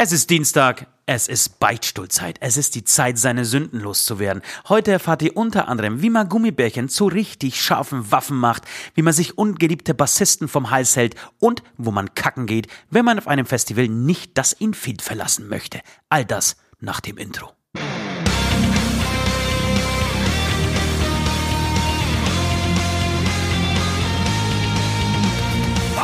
Es ist Dienstag, es ist Beichtstuhlzeit, es ist die Zeit, seine Sünden loszuwerden. Heute erfahrt ihr unter anderem, wie man Gummibärchen zu richtig scharfen Waffen macht, wie man sich ungeliebte Bassisten vom Hals hält und wo man kacken geht, wenn man auf einem Festival nicht das Infield verlassen möchte. All das nach dem Intro.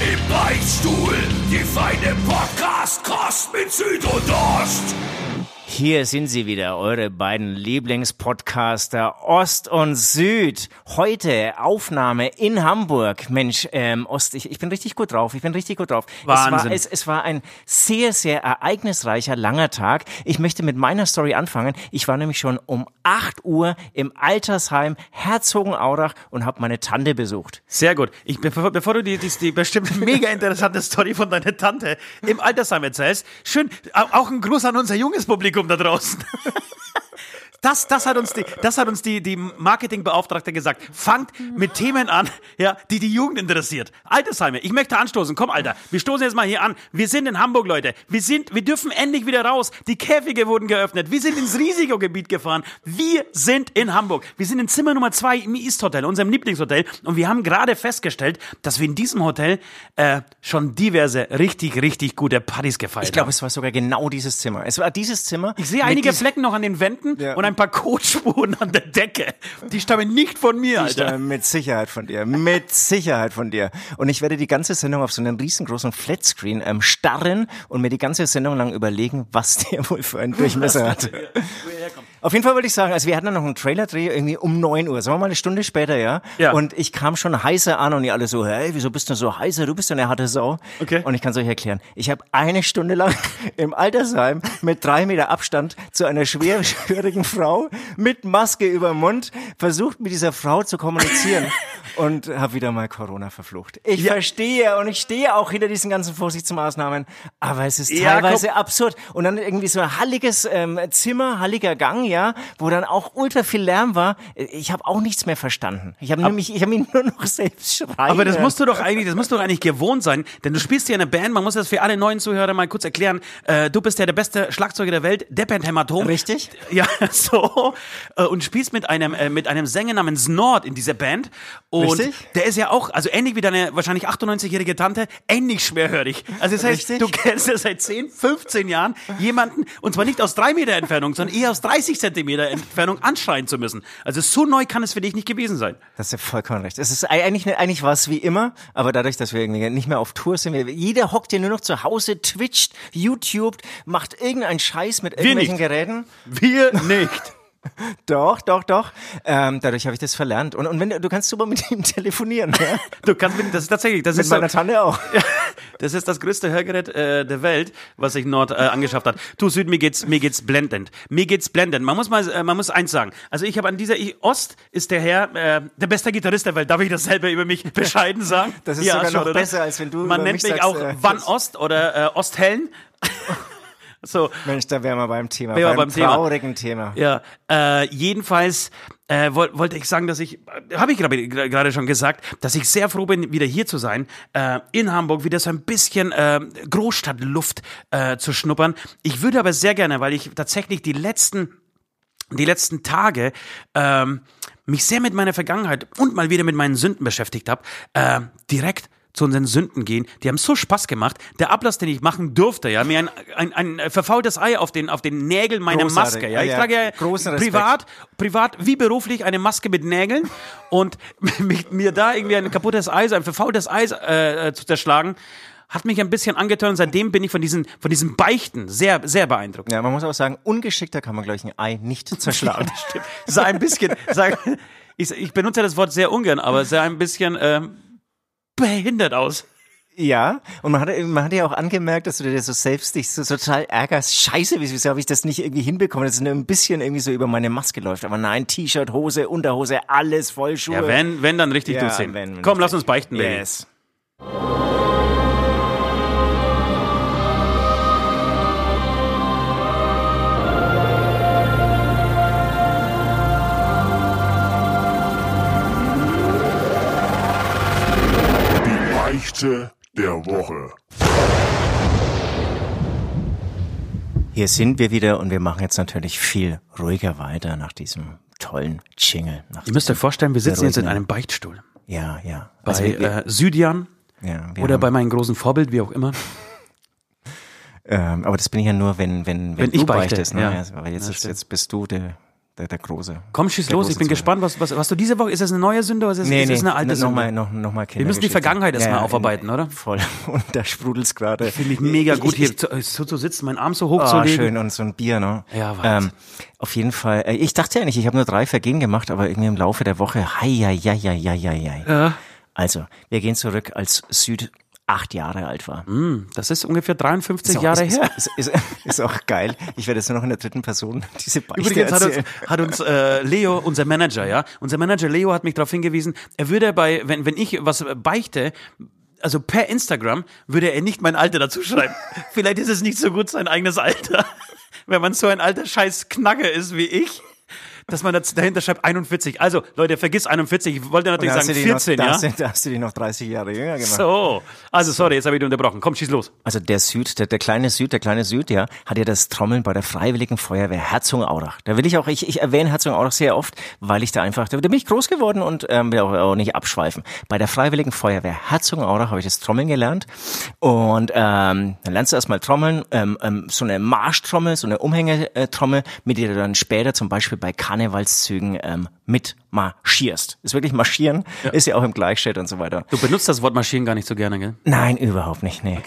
Im Beichtstuhl, die feine Podcast-Kost mit Süd und Ost. Hier sind sie wieder, eure beiden Lieblingspodcaster Ost und Süd. Heute Aufnahme in Hamburg. Mensch, ähm, Ost, ich, ich bin richtig gut drauf. Ich bin richtig gut drauf. Wahnsinn. Es war, es, es war ein sehr, sehr ereignisreicher, langer Tag. Ich möchte mit meiner Story anfangen. Ich war nämlich schon um 8 Uhr im Altersheim Herzogenaurach und habe meine Tante besucht. Sehr gut. Ich, bevor, bevor du die, die, die bestimmt mega interessante Story von deiner Tante im Altersheim erzählst, schön, au- auch ein Gruß an unser junges Publikum da draußen. Das, das hat uns die, das hat uns die, die Marketingbeauftragte gesagt. Fangt mit Themen an, ja, die die Jugend interessiert. Altersheime, ich möchte anstoßen. Komm, Alter, wir stoßen jetzt mal hier an. Wir sind in Hamburg, Leute. Wir sind, wir dürfen endlich wieder raus. Die Käfige wurden geöffnet. Wir sind ins Risikogebiet gefahren. Wir sind in Hamburg. Wir sind in Zimmer Nummer zwei im East Hotel, unserem Lieblingshotel. Und wir haben gerade festgestellt, dass wir in diesem Hotel äh, schon diverse richtig, richtig gute Partys gefeiert Ich glaube, haben. es war sogar genau dieses Zimmer. Es war dieses Zimmer. Ich sehe einige Flecken noch an den Wänden Ja. und ein paar Kotspuren an der decke. Die stammen nicht von mir, Die Alter. stammen mit Sicherheit von dir. Mit Sicherheit von dir. Und ich werde die ganze Sendung auf so einem riesengroßen Flatscreen ähm, starren und mir die ganze Sendung lang überlegen, was der wohl für einen Durchmesser hat. Auf jeden Fall wollte ich sagen, also wir hatten dann noch einen Trailerdreh irgendwie um 9 Uhr, sagen wir mal eine Stunde später, ja. Ja. Und ich kam schon heißer an und die alle so, hey, wieso bist du so heißer? Du bist ja eine harte Sau. Okay. Und ich kann es euch erklären. Ich habe eine Stunde lang im Altersheim mit drei Meter Abstand zu einer schwerhörigen Frau mit Maske über dem Mund versucht, mit dieser Frau zu kommunizieren und habe wieder mal Corona verflucht. Ich verstehe und ich stehe auch hinter diesen ganzen Vorsichtsmaßnahmen, aber es ist Ja, teilweise absurd. Und dann irgendwie so ein halliges ähm, Zimmer, halliger Gang, ja, wo dann auch ultra viel Lärm war. Ich habe auch nichts mehr verstanden. Ich habe nämlich, ich habe mich nur noch selbst schreien. Aber das musst du doch eigentlich, das musst du doch eigentlich gewohnt sein, denn du spielst hier in einer Band, man muss das für alle neuen Zuhörer mal kurz erklären. Äh, du bist ja der beste Schlagzeuger der Welt, der Band Hämatom. Richtig. Ja, so. Äh, und spielst mit einem, äh, mit einem Sänger namens Nord in dieser Band. Und Richtig. der ist ja auch, also ähnlich wie deine wahrscheinlich 98-jährige Tante, ähnlich schwerhörig. Also das heißt, Richtig. du kennst ja seit 10, 15 Jahren jemanden, und zwar nicht aus drei Meter Entfernung, sondern eher aus 30 Zentimeter Entfernung anschreien zu müssen. Also so neu kann es für dich nicht gewesen sein. Das ist ja vollkommen recht. Es ist eigentlich, eigentlich war es wie immer, aber dadurch, dass wir irgendwie nicht mehr auf Tour sind, wir, jeder hockt ja nur noch zu Hause, twitcht, YouTubed, macht irgendeinen Scheiß mit irgendwelchen nicht. Geräten. Wir nicht. Doch, doch, doch. Ähm, dadurch habe ich das verlernt. Und, und wenn du, kannst super mit ihm telefonieren, ja? Du kannst mit, das ist tatsächlich, das Mit ist so, meiner Tante auch. das ist das größte Hörgerät äh, der Welt, was sich Nord äh, angeschafft hat. Du Süd, mir geht's, mir geht's blendend. Mir geht's blendend. Man muss mal, äh, man muss eins sagen. Also ich habe an dieser, ich, Ost ist der Herr, äh, der beste Gitarrist der Welt. Darf ich das selber über mich bescheiden sagen? Das ist sogar noch besser, als wenn du Man nennt mich sagst, auch äh, Van Ost oder äh, Osthellen. So. Mensch, da wären wir beim Thema, wir beim, beim Thema. traurigen Thema. Ja, äh, jedenfalls äh, woll, wollte ich sagen, dass ich, äh, habe ich gerade gerade schon gesagt, dass ich sehr froh bin, wieder hier zu sein, äh, in Hamburg, wieder so ein bisschen äh, Großstadtluft äh, zu schnuppern. Ich würde aber sehr gerne, weil ich tatsächlich die letzten die letzten Tage ähm, mich sehr mit meiner Vergangenheit und mal wieder mit meinen Sünden beschäftigt habe, äh, direkt zu unseren Sünden gehen. Die haben so Spaß gemacht. Der Ablass, den ich machen durfte, ja, mir ein, ein, ein verfaultes Ei auf den, auf den Nägeln meiner Großartig. Maske. Ja, ich Ja, ja. trage ja privat, privat wie beruflich eine Maske mit Nägeln und mir da irgendwie ein kaputtes Eis, ein verfaultes Eis äh, äh, zu zerschlagen, hat mich ein bisschen angetan und seitdem bin ich von diesen, von diesen Beichten sehr, sehr beeindruckt. Ja, man muss auch sagen, ungeschickter kann man, glaube ich, ein Ei nicht zerschlagen. Stimmt. Sah ein bisschen, sag, ich, ich benutze das Wort sehr ungern, aber sah ein bisschen ähm, behindert aus. Ja, und man hat, man hat ja auch angemerkt, dass du dir so selbst dich so total ärgerst. Scheiße, wieso habe ich das nicht irgendwie hinbekommen, dass es nur ein bisschen irgendwie so über meine Maske läuft. Aber nein, T-Shirt, Hose, Unterhose, alles voll Schuhe. Ja, wenn, wenn dann richtig Ja, durchsehen. wenn- wenn Komm, lass uns beichten, Baby. Yes. Die Beichte der Woche. Hier sind wir wieder und wir machen jetzt natürlich viel ruhiger weiter nach diesem tollen Jingle. Nach Ihr müsst euch vorstellen, wir sitzen jetzt in einem Beichtstuhl. Ja, ja. Bei Also wir- äh, Südian ja, wir oder haben- bei meinem großen Vorbild, wie auch immer. Ähm, aber das bin ich ja nur, wenn, wenn, wenn, Wenn du ich beichte, beichtest. Ne? ja. Also, aber jetzt, Ja, ist, jetzt bist du der, der, der Große. Komm, schieß los, ich bin Zwilling. gespannt, was, was, was du diese Woche, ist das eine neue Sünde oder ist es, ist es eine alte Sünde? Nochmal, noch, noch mal Wir müssen die. Vergangenheit erstmal in- aufarbeiten, oder? Voll. Und da sprudelt's gerade. Finde ich mega gut, Ich- hier ich- zu, so zu sitzen, meinen Arm so Oh, hochzulegen. schön und so ein Bier, ne? Ja, Wahnsinn. ähm, Auf jeden Fall. Äh, ich dachte ja nicht, ich habe nur drei Vergehen gemacht, aber irgendwie im Laufe der Woche, hei, hei, hei, hei, hei, hei. Ja. Also, wir gehen zurück, als Süd acht Jahre alt war. Hm, Das ist ungefähr 53 auch- Jahre ist, her. Ist, ist, ist, ist auch geil. Ich werde jetzt nur noch in der dritten Person diese Beichte Übrigens hat uns, hat uns äh, Leo, unser Manager, ja, unser Manager Leo hat mich darauf hingewiesen, er würde bei, wenn, wenn ich was beichte, also per Instagram, würde er nicht mein Alter dazu schreiben. Vielleicht ist es nicht so gut, sein eigenes Alter, wenn man so ein alter scheiß Knacke ist wie ich. Dass man dahinter schreibt 41. Also, Leute, vergiss 41. Ich wollte natürlich sagen du dich 14, noch, da ja? hast, du, da hast du dich noch 30 Jahre jünger gemacht. So. Also, sorry, jetzt habe ich dich unterbrochen. Komm, schieß los. Also der Süd, der, der kleine Süd, der kleine Süd, ja, hat ja das Trommeln bei der Freiwilligen Feuerwehr Herzogenaurach. Da will ich auch, ich, ich erwähne Herzogenaurach sehr oft, weil ich da einfach, da, bin ich groß geworden und ähm, will auch, auch nicht abschweifen. Bei der Freiwilligen Feuerwehr Herzogenaurach habe ich das Trommeln gelernt und ähm, dann lernst du erstmal Trommeln, ähm, ähm, so eine Marschtrommel, so eine Umhängetrommel, mit der du dann später zum Beispiel bei Karnevalszügen ähm, mit marschierst. Ist wirklich marschieren, ist ja auch im Gleichschritt und so weiter. Du benutzt das Wort marschieren gar nicht so gerne, gell? Nein, überhaupt nicht, nee.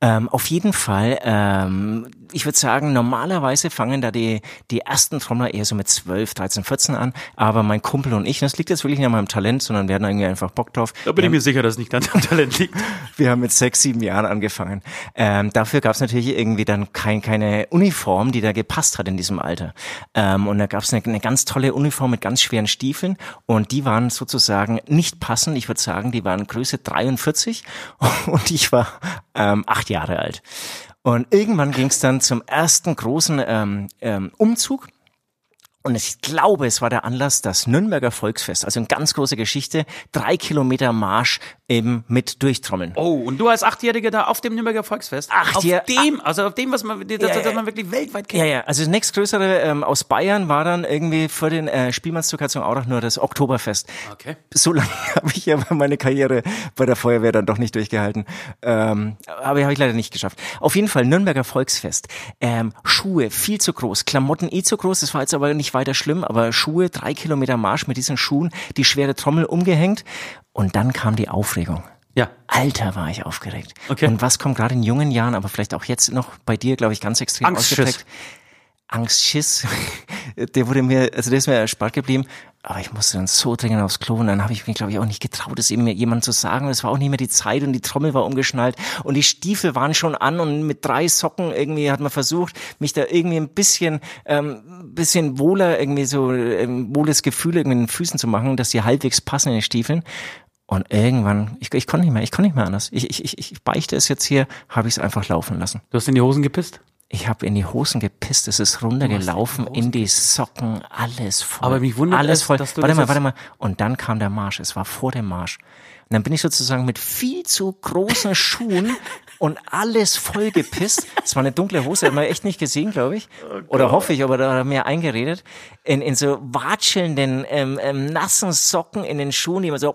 Ähm, auf jeden Fall, ähm, ich würde sagen, normalerweise fangen da die, die ersten Trommler eher so mit 12, 13, 14 an, aber mein Kumpel und ich, das liegt jetzt wirklich nicht an meinem Talent, sondern wir hatten irgendwie einfach Bock drauf. Da bin ich mir sicher, dass es nicht an deinem Talent liegt. Wir haben mit sechs, sieben Jahren angefangen. Ähm, dafür gab es natürlich irgendwie dann kein, keine Uniform, die da gepasst hat in diesem Alter. Ähm, und da gab es eine, eine ganz tolle Uniform mit ganz schweren Stiefeln und die waren sozusagen nicht passend. Ich würde sagen, die waren Größe 43 und ich war ähm, acht Jahre alt. Und irgendwann ging es dann zum ersten großen ähm, ähm, Umzug. Und ich glaube, es war der Anlass, das Nürnberger Volksfest, also eine ganz große Geschichte, drei Kilometer Marsch eben mit Durchtrommeln. Oh, und du als Achtjähriger da auf dem Nürnberger Volksfest? Acht auf dem, also auf dem, was man, das, Ja, das ja. man wirklich weltweit kennt. Ja, ja, also das nächstgrößere ähm, aus Bayern war dann irgendwie für den äh, Spielmannszug auch nur das Oktoberfest. Okay. So lange habe ich aber meine Karriere bei der Feuerwehr dann doch nicht durchgehalten. Ähm, aber habe ich leider nicht geschafft. Auf jeden Fall Nürnberger Volksfest. Ähm, Schuhe viel zu groß, Klamotten eh zu groß. Das war jetzt aber nicht weiter schlimm. Aber Schuhe, drei Kilometer Marsch mit diesen Schuhen, die schwere Trommel umgehängt. Und dann kam die Aufregung. Ja. Alter, war ich aufgeregt. Okay. Und was kommt gerade in jungen Jahren, aber vielleicht auch jetzt noch bei dir, glaube ich, ganz extrem Angstschiss. ausgeprägt? Angstschiss, der wurde mir, also der ist mir erspart geblieben, aber ich musste dann so dringend aufs Klo und dann habe ich mich, glaube ich, auch nicht getraut, es eben jemandem zu sagen. Es war auch nicht mehr die Zeit und die Trommel war umgeschnallt und die Stiefel waren schon an und mit drei Socken irgendwie hat man versucht, mich da irgendwie ein bisschen, ähm, bisschen wohler, irgendwie so ähm, wohles Gefühl irgendwie in den Füßen zu machen, dass die halbwegs passen in den Stiefeln. Und irgendwann, ich, ich konnte nicht mehr, ich konnte nicht mehr anders. Ich, ich, ich beichte es jetzt hier, habe ich es einfach laufen lassen. Du hast in die Hosen gepisst? Ich habe in die Hosen gepisst, es ist runtergelaufen, in die Socken, alles voll. Aber mich wundert alles es, voll. du warte mal, warte mal. Und dann kam der Marsch. Es war vor dem Marsch. Und dann bin ich sozusagen mit viel zu großen Schuhen und alles voll gepisst. Es war eine dunkle Hose, hat man echt nicht gesehen, glaube ich. Oder hoffe ich, aber da hat er mir eingeredet. In, in so watschelnden, ähm, ähm, nassen Socken in den Schuhen, die man so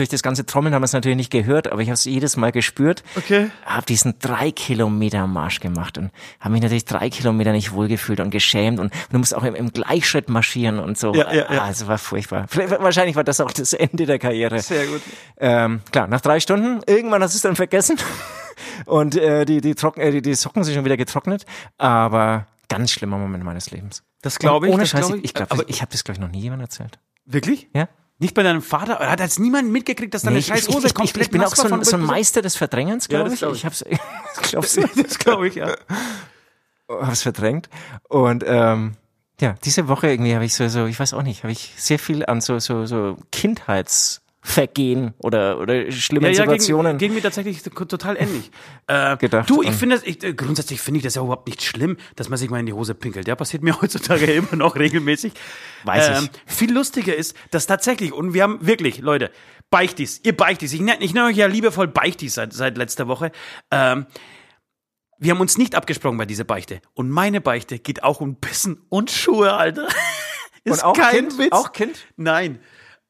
durch das ganze Trommeln haben wir es natürlich nicht gehört, aber ich habe es jedes Mal gespürt. Okay. Habe diesen drei Kilometer Marsch gemacht und habe mich natürlich drei Kilometer nicht wohlgefühlt und geschämt und, du musst auch im, im Gleichschritt marschieren und so. Ja, ja, ja. Ah, es war furchtbar. Vielleicht, wahrscheinlich war das auch das Ende der Karriere. Sehr gut. Ähm, klar, nach drei Stunden, irgendwann hast du es dann vergessen und äh, die, die, Trocken, äh, die, die Socken sind schon wieder getrocknet, aber ganz schlimmer Moment meines Lebens. Das glaube ich. Ohne das Scheiß, glaube ich, ich glaube, Aber ich habe das glaube ich noch nie jemand erzählt. wirklich? Ja? Nicht bei deinem Vater? Hat jetzt niemand mitgekriegt, dass deine Nee, scheiß ich, Hose ich, ich, komplett ich bin auch so ein, so ein? Meister des Verdrängens, glaube das ich. glaub ich. Ich hab's, ich glaub's, Das glaube ich, ja. hab's verdrängt. Und ähm, ja, diese Woche irgendwie habe ich so, so, ich weiß auch nicht, habe ich sehr viel an so, so, so Kindheitsvergehen oder, oder schlimmen Ja, ja, Situationen. ging, ging mir tatsächlich total ähnlich. Äh, Gedacht du, ich finde, das- ich, äh, grundsätzlich finde ich das ja überhaupt nicht schlimm, dass man sich mal in die Hose pinkelt. Ja, passiert mir heutzutage immer noch regelmäßig. Weiß ich. Viel lustiger ist, dass tatsächlich, und wir haben wirklich, Leute, Beichtis, ihr Beichtis, ich nenne ich nenne euch ja liebevoll Beichtis seit, seit letzter Woche. Ähm, wir haben uns nicht abgesprochen bei dieser Beichte. Und meine Beichte geht auch um Pissen und Schuhe, Alter. Ist Und auch kein Kind? Witz. Auch Kind? Nein.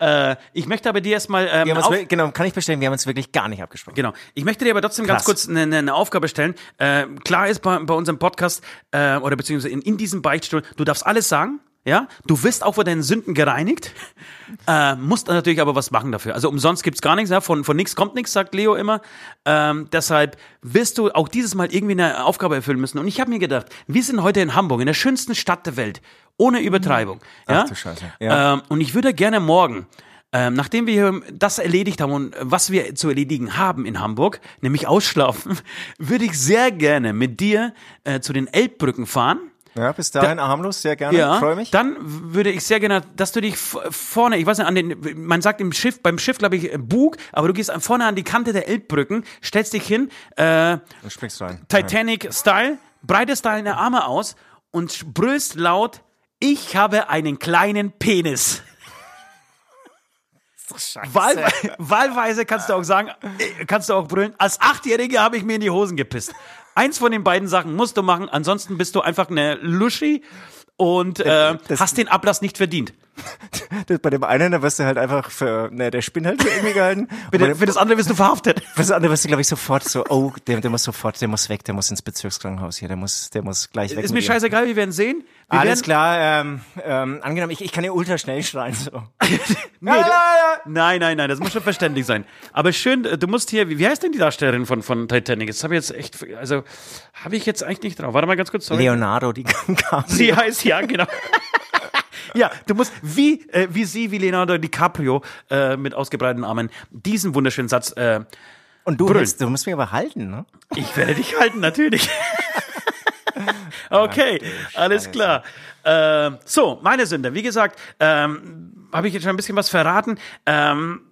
Äh, ich möchte aber dir erstmal ähm, wir haben uns, genau, kann ich bestellen, wir haben uns wirklich gar nicht abgesprochen. Genau. Ich möchte dir aber trotzdem ganz Krass. kurz eine, eine, eine Aufgabe stellen. Äh, klar ist bei, bei unserem Podcast äh, oder beziehungsweise in, in diesem Beichtstuhl, du darfst alles sagen. Ja, du wirst auch vor deinen Sünden gereinigt, äh, musst natürlich aber was machen dafür. Also umsonst gibt's gar nichts, ja? von, von nichts kommt nichts, sagt Leo immer. Ähm, deshalb wirst du auch dieses Mal irgendwie eine Aufgabe erfüllen müssen. Und ich habe mir gedacht, wir sind heute in Hamburg, in der schönsten Stadt der Welt, ohne Übertreibung. Ja? Ach du Scheiße, ja. Ähm, und ich würde gerne morgen, ähm, nachdem wir das erledigt haben und was wir zu erledigen haben in Hamburg, nämlich ausschlafen, würde ich sehr gerne mit dir äh, zu den Elbbrücken fahren. Ja, bis dahin harmlos, sehr gerne, Ja, freue mich. dann würde ich sehr gerne, dass du dich vorne, ich weiß nicht, an den, man sagt im Schiff, beim Schiff glaube ich äh, Bug, aber du gehst vorne an die Kante der Elbbrücken, stellst dich hin, äh, Du springst rein. Titanic-Style, breitest deine Arme aus und brüllst laut, ich habe einen kleinen Penis. Wahl, wahlweise kannst du auch sagen, äh, kannst du auch brüllen, als Achtjährige habe ich mir in die Hosen gepisst. Eins von den beiden Sachen musst du machen, ansonsten bist du einfach eine Luschi und äh, hast den Ablass nicht verdient. Bei dem einen, da wirst du halt einfach für, ne, der Spinn halt für irgendwie gehalten. Für, den, für das andere wirst du verhaftet. Für das andere wirst du, glaube ich, sofort so, oh, der, der muss sofort, der muss weg, der muss ins Bezirkskrankenhaus hier, der muss, der muss gleich weg. Ist mir scheißegal, wir werden sehen. Wir Alles werden, klar, ähm, ähm, angenommen, ich, ich kann ja ultra schnell schreien, so. Nee, Nein, nein, nein, das muss schon verständlich sein. Aber schön, äh, du musst hier, wie, wie heißt denn die Darstellerin von, von Titanic? Das habe ich jetzt echt, also habe ich jetzt eigentlich nicht drauf. Warte mal ganz kurz. Sorry. Leonardo, die kam. Sie heißt, ja, genau. Ja, du musst wie, äh, wie sie, wie Leonardo DiCaprio äh, mit ausgebreiteten Armen diesen wunderschönen Satz. Äh, Und du, Brüllen. hältst, du musst mich aber halten, ne? ich werde dich halten, natürlich. okay, alles klar. Äh, so, meine Sünde. Wie gesagt, ähm, habe ich jetzt schon ein bisschen was verraten. Ähm,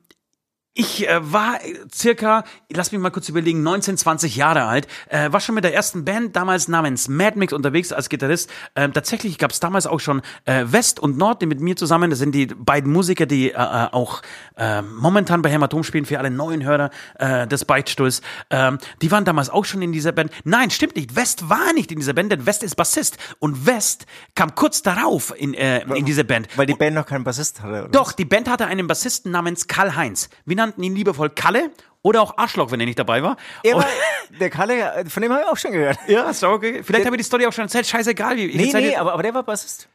ich äh, war circa, lass mich mal kurz überlegen, 19, 20 Jahre alt, äh, war schon mit der ersten Band damals namens Mad Mix unterwegs als Gitarrist. Ähm, tatsächlich gab es damals auch schon äh, West und Nord, die mit mir zusammen, das sind die beiden Musiker, die äh, äh, auch äh, momentan bei Hämatom spielen, für alle neuen Hörer äh, des Beichtstuhls. Ähm, die waren damals auch schon in dieser Band. Nein, stimmt nicht, West war nicht in dieser Band, denn West ist Bassist. Und West kam kurz darauf in, äh, in diese Band. Weil die Band noch keinen Bassist hatte, oder? Doch, die Band hatte einen Bassisten namens Karl Heinz. Wir nannten ihn liebevoll Kalle oder auch Arschloch, wenn er nicht dabei war. War, der Kalle, von dem habe ich auch schon gehört. ja, ist doch okay. Vielleicht habe ich die Story auch schon erzählt. Scheißegal. wie- Nee, nee, aber, aber der war Bassist.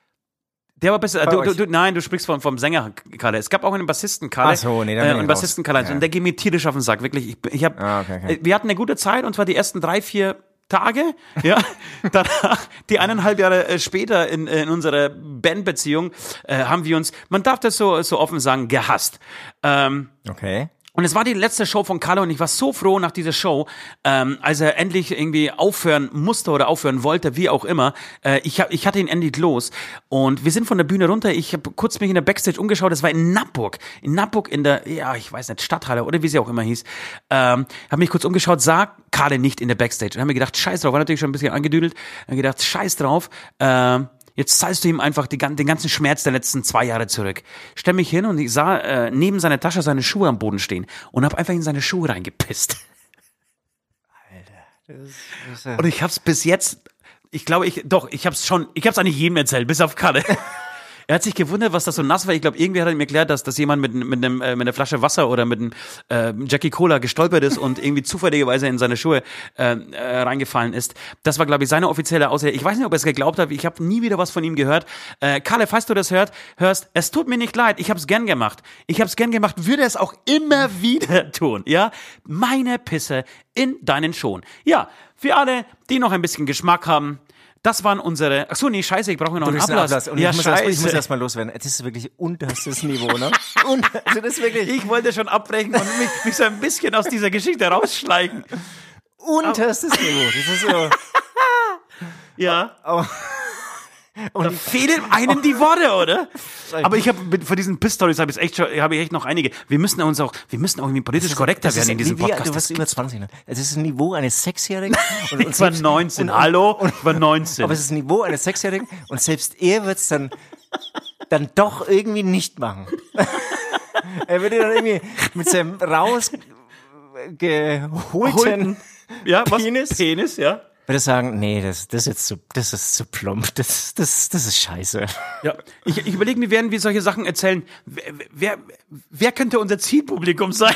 der war besser. Du, du, euch. du, nein, du sprichst vom, vom Sänger Kalle. Es gab auch einen Bassisten Kalle. Ach so, nee, dann äh, einen. Bassisten Kalle. Ja. Und der geht mir tierisch auf den Sack. Wirklich. Ich, ich hab, Ah, okay, okay. äh, Wir hatten eine gute Zeit und zwar die ersten drei, vier Tage, ja, danach, die eineinhalb Jahre äh, später in, in unserer Bandbeziehung, äh, haben wir uns, man darf das so, so offen sagen, gehasst. Ähm, Okay. Und es war die letzte Show von Kalle und ich war so froh nach dieser Show, ähm, als er endlich irgendwie aufhören musste oder aufhören wollte, wie auch immer. Äh, ich, hab, ich hatte ihn endlich los und wir sind von der Bühne runter. Ich habe kurz mich in der Backstage umgeschaut. Das war in Nappburg. In Nappburg in der, ja, ich weiß nicht, Stadthalle oder wie sie auch immer hieß. Ähm, habe mich kurz umgeschaut, sah Kalle nicht in der Backstage. Und habe mir gedacht, scheiß drauf. War natürlich schon ein bisschen angedüdelt. Habe gedacht, scheiß drauf. Ähm, Jetzt zahlst du ihm einfach die, den ganzen Schmerz der letzten zwei Jahre zurück. Stell mich hin und ich sah äh, neben seiner Tasche seine Schuhe am Boden stehen und habe einfach in seine Schuhe reingepisst. Und ich hab's bis jetzt, ich glaube, ich, doch, ich hab's schon, ich hab's eigentlich jedem erzählt, bis auf Kalle. Er hat sich gewundert, was das so nass war. Ich glaube, irgendwie hat er mir erklärt, dass, dass jemand mit, mit, einem, äh, mit einer Flasche Wasser oder mit einem äh, Jackie Cola gestolpert ist und irgendwie zufälligerweise in seine Schuhe äh, äh, reingefallen ist. Das war, glaube ich, seine offizielle Aussage. Ich weiß nicht, ob er es geglaubt hat. Ich habe nie wieder was von ihm gehört. Äh, Kalle, falls du das hört, hörst, es tut mir nicht leid. Ich habe es gern gemacht. Ich habe es gern gemacht, würde es auch immer wieder tun. Ja, meine Pisse in deinen Schuhen. Ja, für alle, die noch ein bisschen Geschmack haben, Das waren unsere. Ach so, nee, scheiße, ich brauche noch einen Ablass. Ablass. Und ja, ich, muss erst, ich scheiße. muss erst mal loswerden. Das ist wirklich unterstes Niveau, ne? Und, also das wirklich ich wollte schon abbrechen und mich, mich so ein bisschen aus dieser Geschichte rausschleichen. unterstes Niveau. Das ist so. Ja. Und Da fehlen einem die Worte, oder? Aber ich habe von diesen Piss-Stories habe ich echt schon, habe ich echt noch einige. Wir müssen uns auch, wir müssen auch irgendwie politisch korrekter das werden ist, in diesem wie, Podcast. Du warst über 20, ne? Es ist ein Niveau eines Sechsjährigen. Und, und ich war selbst- 19. und- Hallo? Ich war 19. Aber es ist ein Niveau eines Sechsjährigen und selbst er wird es dann, dann doch irgendwie nicht machen. er würde dann irgendwie mit seinem rausgeholten ja, was? Penis? Penis, ja. Würde sagen, nee, das, das ist jetzt zu, das ist zu plump, das, das, das ist scheiße. Ja, ich, ich überlege mir, werden wir solche Sachen erzählen. Wer, wer, wer könnte unser Zielpublikum sein?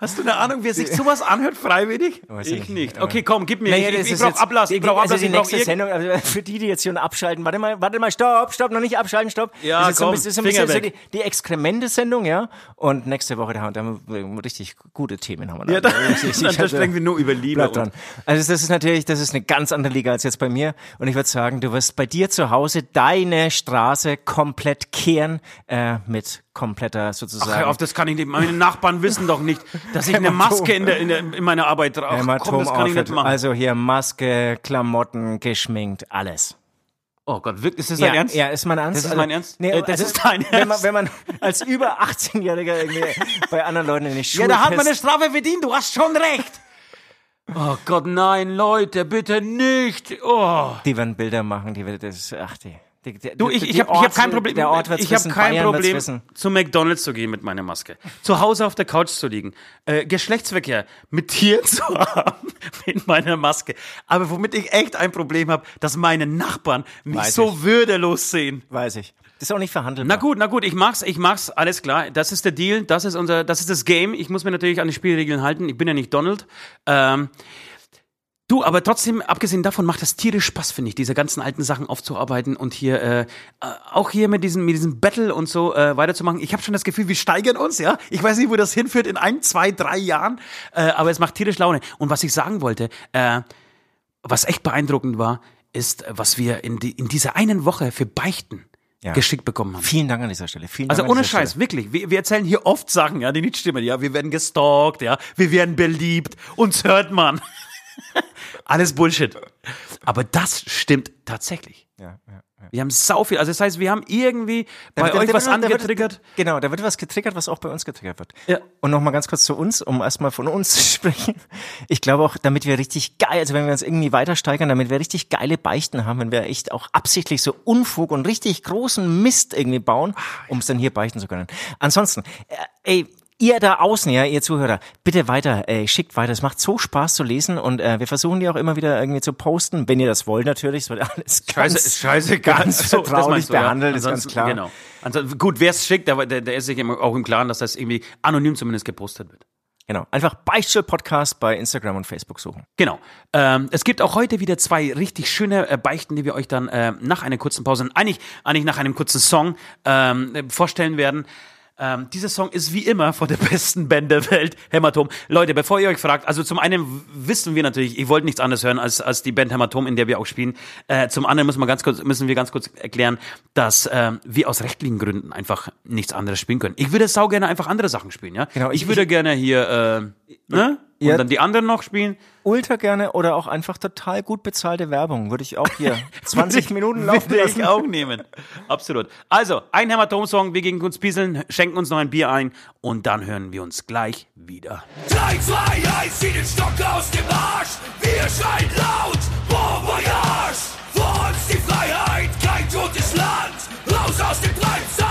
Hast du eine Ahnung, wer sich sowas anhört, freiwillig? Weiß ich ich nicht, Okay, komm, gib mir. Naja, ich ich, ich ist brauch jetzt- Ablass. Ich die- brauch also Ablass. die ich brauch nächste irgend- Sendung, also für die, die jetzt schon abschalten, warte mal, warte mal, stopp, stopp, noch nicht abschalten, stopp. Ja, das ist so ein komm, ist ein bisschen Finger so die, die Exkremente-Sendung, ja. Und nächste Woche, da haben wir richtig gute Themen haben wir Ja, da. da, Ich- ich- dann, ich- da sprechen wir nur über Liebe. Bleib dran. Also das ist natürlich, das ist eine ganz andere Liga als jetzt bei mir. Und ich würde sagen, du wirst bei dir zu Hause deine Straße komplett kehren äh, mit kompletter Ach, sozusagen. hör auf, das kann ich nicht. Meine Nachbarn wissen doch nicht, dass ich eine Maske in, der, in, der, in meiner Arbeit trage. Ach, Hämatom komm, das kann ich nicht machen. Also hier Maske, Klamotten, geschminkt, alles. oh Gott, wirklich, ist das Ja, dein Ernst? ja, ist mein Ernst. Das ist mein Ernst? Nee, Äh, das also, ist dein Wenn man, Ernst? wenn man als über 18-Jähriger irgendwie bei anderen Leuten in die Schule Ja, da hat man eine Strafe verdient, du hast schon recht. Oh Gott, nein, Leute, bitte nicht. Oh. die werden Bilder machen, die wird das, ach die. Die, die Du, ich, ich habe hab kein Problem. Der Ort ich habe kein Bayern Problem, zu McDonalds zu gehen mit meiner Maske. Zu Hause auf der Couch zu liegen. Äh, Geschlechtsverkehr mit Tieren zu haben mit meiner Maske. Aber womit ich echt ein Problem habe, dass meine Nachbarn mich Weiß so ich. würdelos sehen. Weiß ich. Das ist auch nicht verhandelbar. Na gut, na gut, ich mach's, ich mach's, alles klar. Das ist der Deal, das ist unser, das ist das Game. Ich muss mir natürlich an die Spielregeln halten. Ich bin ja nicht Donald. Ähm, du, aber trotzdem, abgesehen davon, macht das tierisch Spaß, finde ich, diese ganzen alten Sachen aufzuarbeiten und hier äh, äh, auch hier mit diesem, mit diesem Battle und so äh, weiterzumachen. Ich habe schon das Gefühl, wir steigern uns, ja. Ich weiß nicht, wo das hinführt in ein, zwei, drei Jahren, äh, aber es macht tierisch Laune. Und was ich sagen wollte, äh, was echt beeindruckend war, ist, was wir in, die, in dieser einen Woche für Beichten Ja. geschickt bekommen haben. Vielen Dank an dieser Stelle. Vielen Also Dank an ohne Scheiß, Stelle. wirklich. Wir, wir erzählen hier oft Sachen, ja, die nicht stimmen. Ja, wir werden gestalkt, ja, wir werden beliebt, uns hört man. Alles Bullshit. Aber das stimmt tatsächlich. Ja, ja, ja. Wir haben sau viel. Also das heißt, wir haben irgendwie bei Da- da- euch da was wird- da wird- angetriggert. Genau, da wird was getriggert, was auch bei uns getriggert wird. Ja. Und nochmal ganz kurz zu uns, um erstmal von uns zu sprechen. Ich glaube auch, damit wir richtig geil, also wenn wir uns irgendwie weiter steigern, damit wir richtig geile Beichten haben, wenn wir echt auch absichtlich so Unfug und richtig großen Mist irgendwie bauen, um es dann hier beichten zu können. Ansonsten, äh, ey, Ihr da außen, ja, ihr Zuhörer, bitte weiter, ey, schickt weiter. Es macht so Spaß zu lesen und äh, wir versuchen die auch immer wieder irgendwie zu posten, wenn ihr das wollt natürlich. Es wird alles ganz, Scheiße, scheiße, ganz So, vertraulich du, ja. behandelt, ist ganz klar. Genau. Ansonsten, gut, wer es schickt, der, der, der ist sich auch im Klaren, dass das irgendwie anonym zumindest gepostet wird. Genau. Einfach Beichtstuhl Podcast bei Instagram und Facebook suchen. Genau. Ähm, es gibt auch heute wieder zwei richtig schöne äh, Beichten, die wir euch dann äh, nach einer kurzen Pause, eigentlich, eigentlich nach einem kurzen Song ähm, äh, vorstellen werden. Ähm, dieser Song ist wie immer von der besten Band der Welt, Hämatom. Leute, bevor ihr euch fragt, also zum einen wissen wir natürlich, ihr wollt nichts anderes hören als, als die Band Hämatom, in der wir auch spielen. Äh, zum anderen müssen wir ganz kurz, müssen wir ganz kurz erklären, dass ähm, wir aus rechtlichen Gründen einfach nichts anderes spielen können. Ich würde sau gerne einfach andere Sachen spielen, ja. Genau, ich, ich- würde gerne hier, äh, ne? Und Ja. dann die anderen noch spielen. Ultra gerne oder auch einfach total gut bezahlte Werbung. Würde ich auch hier 20 Minuten laufen Würde lassen. ich auch nehmen. Absolut. Also, ein Hämatom-Song, wir gegen uns pieseln, schenken uns noch ein Bier ein und dann hören wir uns gleich wieder. 3, 2, 1, zieh den Stock aus dem Arsch. Wir schreien laut, Bon Voyage. Vor uns die Freiheit, kein totes Land. Raus aus dem Treibsand,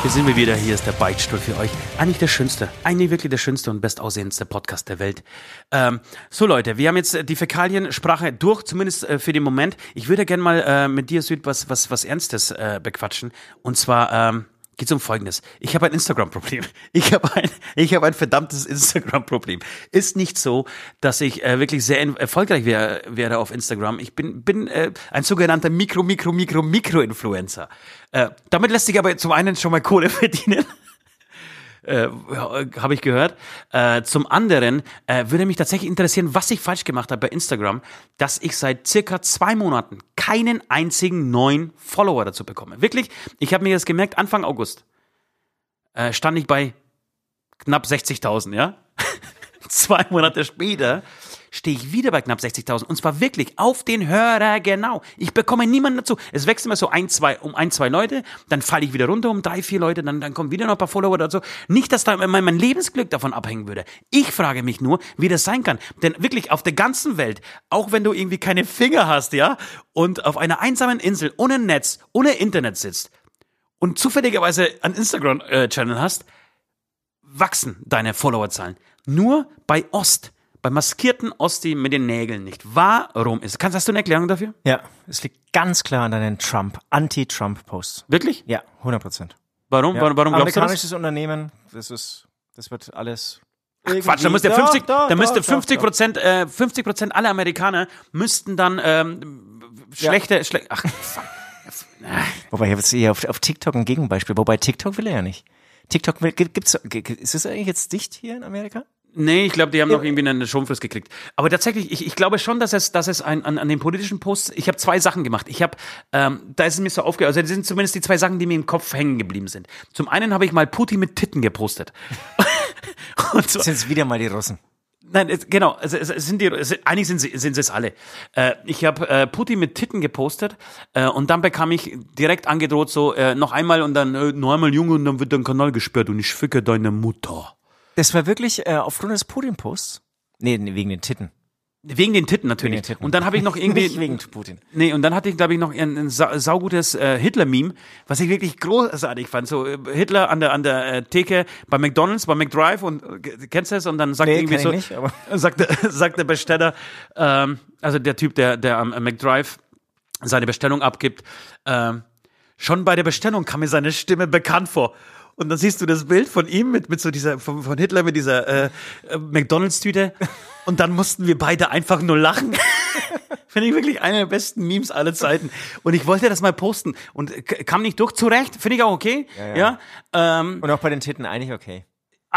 Hier sind wir wieder. Hier ist der Beichtstuhl für euch. Eigentlich der schönste, eigentlich wirklich der schönste und bestaussehendste Podcast der Welt. Ähm, so Leute, wir haben jetzt die Fäkaliensprache durch, zumindest äh, für den Moment. Ich würde gerne mal äh, mit dir, Süd, was, was, was Ernstes äh, bequatschen. Und zwar ähm, geht um Folgendes. Ich habe ein Instagram-Problem. Ich habe ein, ich habe ein verdammtes Instagram-Problem. Ist nicht so, dass ich äh, wirklich sehr erfolgreich wäre wäre auf Instagram. Ich bin, bin äh, ein sogenannter Mikro, Mikro, Mikro, Mikro-Influencer. Äh, damit lässt sich aber zum einen schon mal Kohle verdienen. Äh, habe ich gehört. Äh, zum anderen äh, würde mich tatsächlich interessieren, was ich falsch gemacht habe bei Instagram, dass ich seit circa zwei Monaten keinen einzigen neuen Follower dazu bekomme. Wirklich, ich habe mir das gemerkt, Anfang August äh, stand ich bei knapp 60.000, ja? zwei Monate später stehe ich wieder bei knapp 60.000 und zwar wirklich auf den Hörer genau. Ich bekomme niemanden dazu. Es wächst immer so ein, zwei, um ein, zwei Leute, dann falle ich wieder runter um drei, vier Leute, dann, dann kommen wieder noch ein paar Follower dazu. Nicht, dass da mein, mein Lebensglück davon abhängen würde. Ich frage mich nur, wie das sein kann. Denn wirklich auf der ganzen Welt, auch wenn du irgendwie keine Finger hast, ja, und auf einer einsamen Insel ohne Netz, ohne Internet sitzt und zufälligerweise einen Instagram-Channel äh, hast, wachsen deine Followerzahlen. Nur bei Ost beim maskierten Osti mit den Nägeln nicht. Warum ist? Kannst, hast du eine Erklärung dafür? Ja, es liegt ganz klar an deinen Trump, Anti-Trump-Posts. Wirklich? Ja, 100 Prozent. Warum? Ja. Warum, warum glaubst du das? Amerikanisches Unternehmen, das ist, das wird alles. Quatsch, da müsste 50, da müsste 50 Prozent, äh, 50 Prozent aller Amerikaner müssten dann ähm, schlechte, ja. schlecht, ach. Wobei, ich habe jetzt hier auf, auf TikTok ein Gegenbeispiel. Wobei TikTok will er ja nicht. TikTok will, gibt's, ist es eigentlich jetzt dicht hier in Amerika? Nee, ich glaube, die haben noch irgendwie eine Schonfrist gekriegt. Aber tatsächlich, ich, ich glaube schon, dass es, dass es ein, an, an den politischen Posts, ich habe zwei Sachen gemacht. Ich habe, ähm, da ist es mir so aufgehört, also das sind zumindest die zwei Sachen, die mir im Kopf hängen geblieben sind. Zum einen habe ich mal Putin mit Titten gepostet. Und so, sind es wieder mal die Russen. Nein, es, genau, es, es sind die, es, eigentlich sind sie, sind es alle. Äh, ich habe äh, Putin mit Titten gepostet äh, und dann bekam ich direkt angedroht so äh, noch einmal und dann äh, noch einmal Junge und dann wird dein Kanal gesperrt und ich ficke deine Mutter. Das war wirklich äh, aufgrund des Putin-Posts? Nee, nee, wegen den Titten. Wegen den Titten natürlich. Den Titten. Und dann habe ich noch irgendwie. Nicht wegen Putin. Nee, und dann hatte ich, glaube ich, noch ein, ein sa saugutes äh, Hitler-Meme, was ich wirklich großartig fand. So äh, Hitler an der an der äh, Theke bei McDonalds, bei McDrive und äh, kennst du das? Und dann sagt nee, irgendwie so, nicht, aber sagt, sagt der Besteller, ähm, also der Typ, der, der am McDrive seine Bestellung abgibt, ähm, schon bei der Bestellung kam mir seine Stimme bekannt vor. Und dann siehst du das Bild von ihm mit, mit so dieser, von, von Hitler mit dieser äh, äh McDonalds-Tüte. Und dann mussten wir beide einfach nur lachen. Finde ich wirklich einer der besten Memes aller Zeiten. Und ich wollte das mal posten und kam nicht durch. Zu Recht, finde ich auch okay. Ja, ja. ja ähm, und auch bei den Titten eigentlich okay.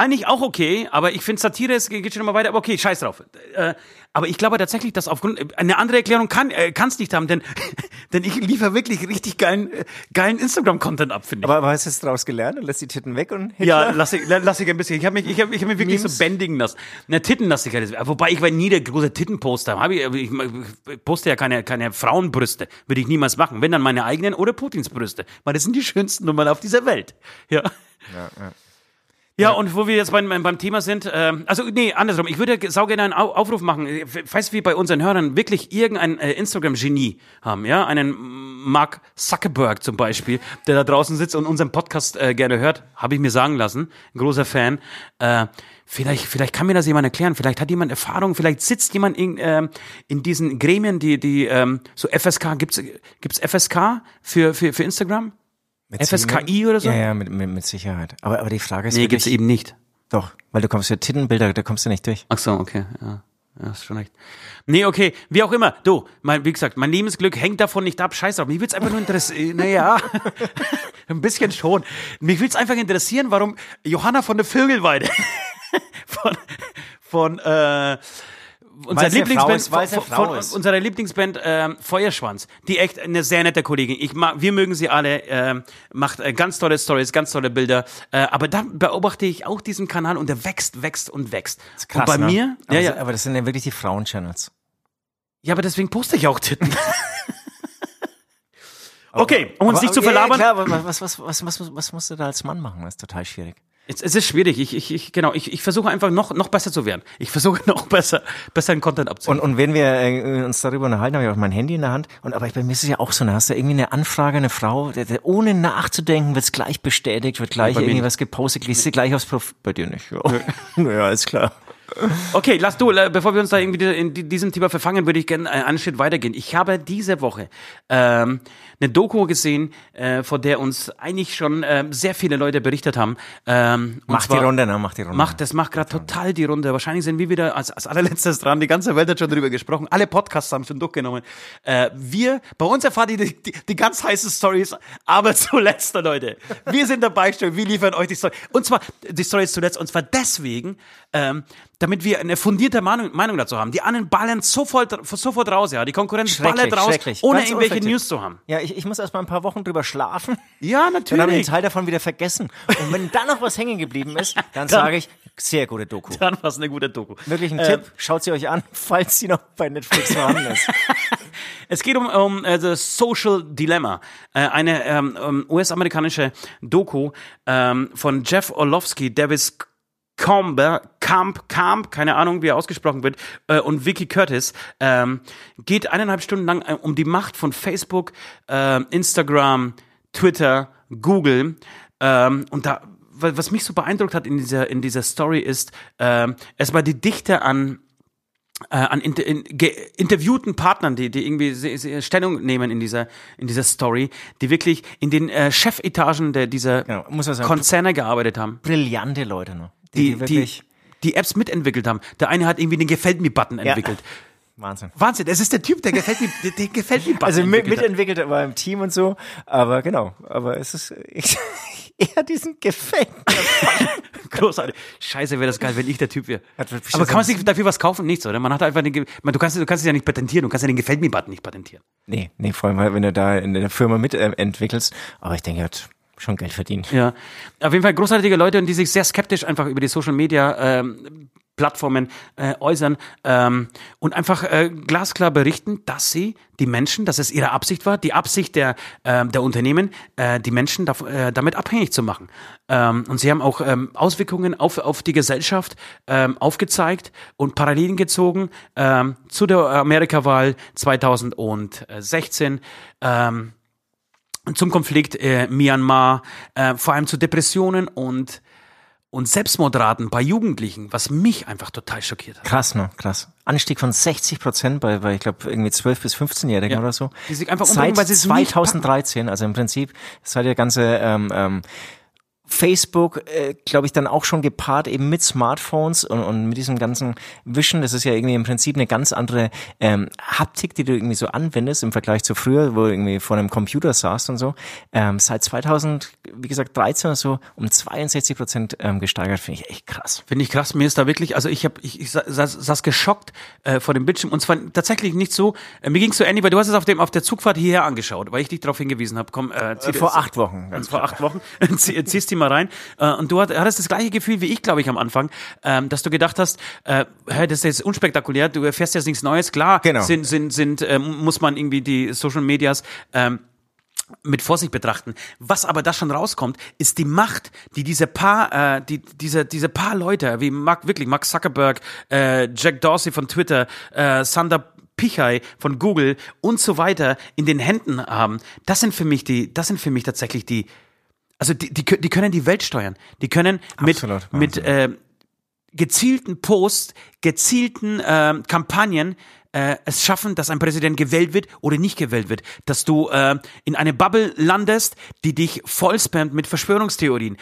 Eigentlich auch okay, aber ich finde Satire, es geht schon immer weiter, aber okay, scheiß drauf. Äh, aber ich glaube tatsächlich, dass aufgrund, eine andere Erklärung kann äh, es nicht haben, denn, denn ich liefere wirklich richtig geilen, äh, geilen Instagram-Content ab, finde ich. Aber, aber hast du jetzt daraus gelernt und lässt die Titten weg und Hitler? Ja, lass ich, lass ich ein bisschen. Ich habe mich, ich hab, ich hab mich wirklich Memes. so bändigen lassen. Eine Tittenlastigkeit ist, wobei ich war nie der große Tittenposter. Hab ich, ich, ich poste ja keine, keine Frauenbrüste. Würde ich niemals machen. Wenn dann meine eigenen oder Putins Brüste. Weil das sind die schönsten Nummern auf dieser Welt. Ja. Ja, ja. Ja, und wo wir jetzt beim, beim Thema sind, äh, also nee, andersrum, ich würde sau gerne einen Aufruf machen, falls wir bei unseren Hörern wirklich irgendein äh, Instagram-Genie haben, ja, einen Mark Zuckerberg zum Beispiel, der da draußen sitzt und unseren Podcast äh, gerne hört, habe ich mir sagen lassen, ein großer Fan, äh, Vielleicht, vielleicht kann mir das jemand erklären. Vielleicht hat jemand Erfahrung. Vielleicht sitzt jemand in, äh, in diesen Gremien, die, die ähm, so FSK. Gibt's gibt's FSK für für für Instagram? Mit FSKI oder so? Ja, ja, mit, mit, mit Sicherheit. Aber, aber die Frage ist. Nee, gibt's eben nicht. Doch, weil du kommst für Tittenbilder, da kommst du nicht durch. Ach so, okay, ja. Ja, hast schon recht. Nee, okay, wie auch immer. Du, mein, wie gesagt, mein Lebensglück hängt davon nicht ab. Scheiß drauf. Mich wird's einfach nur interessieren. naja, ein bisschen schon. Mich wird's einfach interessieren, warum Johanna von der Vögelweide von, von äh, unser Lieblingsband, von, von, unserer Lieblingsband äh, Feuerschwanz, die echt eine sehr nette Kollegin. Ich mag, wir mögen sie alle, äh, macht äh, ganz tolle Stories, ganz tolle Bilder. Äh, aber da beobachte ich auch diesen Kanal und der wächst, wächst und wächst. Krass, und bei ne? mir, aber, ja, ja. aber das sind ja wirklich die Frauen-Channels. Ja, aber deswegen poste ich auch Titten. okay, um uns aber, nicht zu ja, verlabern. Ja, klar, aber was, was, was, was, was musst du da als Mann machen? Das ist total schwierig. Es, es ist schwierig. Ich, ich, ich genau, ich, ich versuche einfach noch, noch besser zu werden. Ich versuche noch besser, besseren Content Und, abzuliefern. und wenn wir äh, uns darüber unterhalten, habe ich auch mein Handy in der Hand. Und aber bei mir ist es ja auch so, da hast du irgendwie eine Anfrage, eine Frau, der, der, ohne nachzudenken, wird es gleich bestätigt, wird gleich Bei mir irgendwie nicht. was gepostet, liest sie gleich aufs Profil. Bei dir nicht, ja. Naja, ist klar. Okay, lass du, bevor wir uns da irgendwie in die- diesem Thema verfangen, würde ich gerne äh, einen Schritt weitergehen. Ich habe diese Woche ähm, eine Doku gesehen, äh, von der uns eigentlich schon ähm, sehr viele Leute berichtet haben. Ähm, und Mach die Runde, ne? Mach die Runde. Macht, das macht gerade total die Runde. Wahrscheinlich sind wir wieder als, als allerletztes dran. Die ganze Welt hat schon drüber gesprochen. Alle Podcasts haben schon durchgenommen. Äh, wir, bei uns erfahrt ihr die, die, die ganz heißen Stories, aber zuletzt, Leute. Wir sind dabei, wir liefern euch die Story. Und zwar die Stories zuletzt, und zwar deswegen, ähm, damit wir eine fundierte Meinung, Meinung dazu haben. Die anderen ballern sofort, sofort raus, ja. Die Konkurrenz ballert raus, ohne irgendwelche. News zu haben. Ja, ich, ich muss erst mal ein paar Wochen drüber schlafen. Ja, Dann habe ich einen natürlich. Teil davon wieder vergessen. Und wenn da noch was hängen geblieben ist, dann sage ich, sehr gute Doku. Dann war es eine gute Doku. Wirklich ein Ähm, Tipp, schaut sie euch an, falls sie noch bei Netflix vorhanden ist. Es geht um, um äh, The Social Dilemma, äh, eine ähm, ähm, US-amerikanische Doku ähm, von Jeff Orlovsky, Davis Comber, Camp, Camp, keine Ahnung, wie er ausgesprochen wird, äh, und Vicky Curtis, ähm, geht eineinhalb Stunden lang äh, um die Macht von Facebook, äh, Instagram, Twitter, Google. Ähm, und da, wa- was mich so beeindruckt hat in dieser, in dieser Story ist, es war die Dichte an äh, an inter, in, interviewten Partnern, die, die irgendwie se, se, Stellung nehmen in dieser, in dieser Story, die wirklich in den äh, Chefetagen der, dieser Genau. Konzerne gearbeitet haben, Brillante Leute noch. Die, die, wirklich, die Apps mitentwickelt haben. Der eine hat irgendwie den Gefällt mir-Button entwickelt. Wahnsinn. Wahnsinn, es ist der Typ, der Gefällt mir, der, der Gefällt mir-Button Also mit, mitentwickelt war im Team und so, aber genau, aber es ist ich, eher diesen gefällt mir. Großartig. Scheiße, wäre das geil, wenn ich der Typ wäre. Aber kann man sich dafür was kaufen? Nichts, oder? Man hat einfach den, man, du kannst, du kannst es ja nicht patentieren, du kannst ja den Gefällt mir-Button nicht patentieren. Nee, nee, vor allem, wenn du da in der Firma mitentwickelst, aber ich denke, hat schon Geld verdient. Ja, auf jeden Fall großartige Leute, und die sich sehr skeptisch einfach über die Social Media ähm, Plattformen äh, äußern ähm, und einfach äh, glasklar berichten, dass sie die Menschen, dass es ihre Absicht war, die Absicht der, ähm, der Unternehmen, äh, die Menschen dav- äh, damit abhängig zu machen. Ähm, und sie haben auch ähm, Auswirkungen auf, auf die Gesellschaft ähm, aufgezeigt und Parallelen gezogen ähm, zu der Amerikawahl 2016. Ähm, zum Konflikt äh, Myanmar, äh, vor allem zu Depressionen und, und Selbstmordraten bei Jugendlichen, was mich einfach total schockiert hat. Krass, ne? Krass. Anstieg von 60 Prozent bei, bei ich glaube, irgendwie 12- bis 15-Jährigen Ja. oder so. Die sich einfach Seit umbringen, weil sie es nicht 2013, also im Prinzip, seit der ganze ähm, ähm, Facebook, äh, glaube ich, dann auch schon gepaart eben mit Smartphones und, und mit diesem ganzen Wischen. Das ist ja irgendwie im Prinzip eine ganz andere ähm, Haptik, die du irgendwie so anwendest im Vergleich zu früher, wo du irgendwie vor einem Computer saßt und so. Ähm, seit 2000, wie gesagt, 13 oder so, um 62 Prozent ähm, gesteigert, finde ich echt krass. Finde ich krass. Mir ist da wirklich, also ich habe, ich, ich saß, saß geschockt äh, vor dem Bildschirm und zwar tatsächlich nicht so. Äh, mir ging's so ähnlich, weil du hast es auf dem auf der Zugfahrt hierher angeschaut, weil ich dich darauf hingewiesen habe. Komm, äh, zieh vor acht Wochen. ganz vor acht Wochen. Zieh, ziehst die mal rein. Äh, und du hat- hattest das gleiche Gefühl wie ich, glaube ich, am Anfang, ähm, dass du gedacht hast, äh, hä, das ist jetzt unspektakulär, du erfährst jetzt nichts Neues. Klar, Genau. sind, sind, sind, äh, muss man irgendwie die Social Medias ähm, mit Vorsicht betrachten. Was aber da schon rauskommt, ist die Macht, die diese paar, äh, die, diese, diese paar Leute, wie Mark, wirklich Mark Zuckerberg, äh, Jack Dorsey von Twitter, äh, Sander Pichai von Google und so weiter in den Händen haben. Das sind für mich die, das sind für mich tatsächlich die, also die, die, die können die Welt steuern. Die können mit, Absolut, mit äh, gezielten Posts, gezielten ähm, Kampagnen äh, es schaffen, dass ein Präsident gewählt wird oder nicht gewählt wird. Dass du äh, in eine Bubble landest, die dich vollspammt mit Verschwörungstheorien.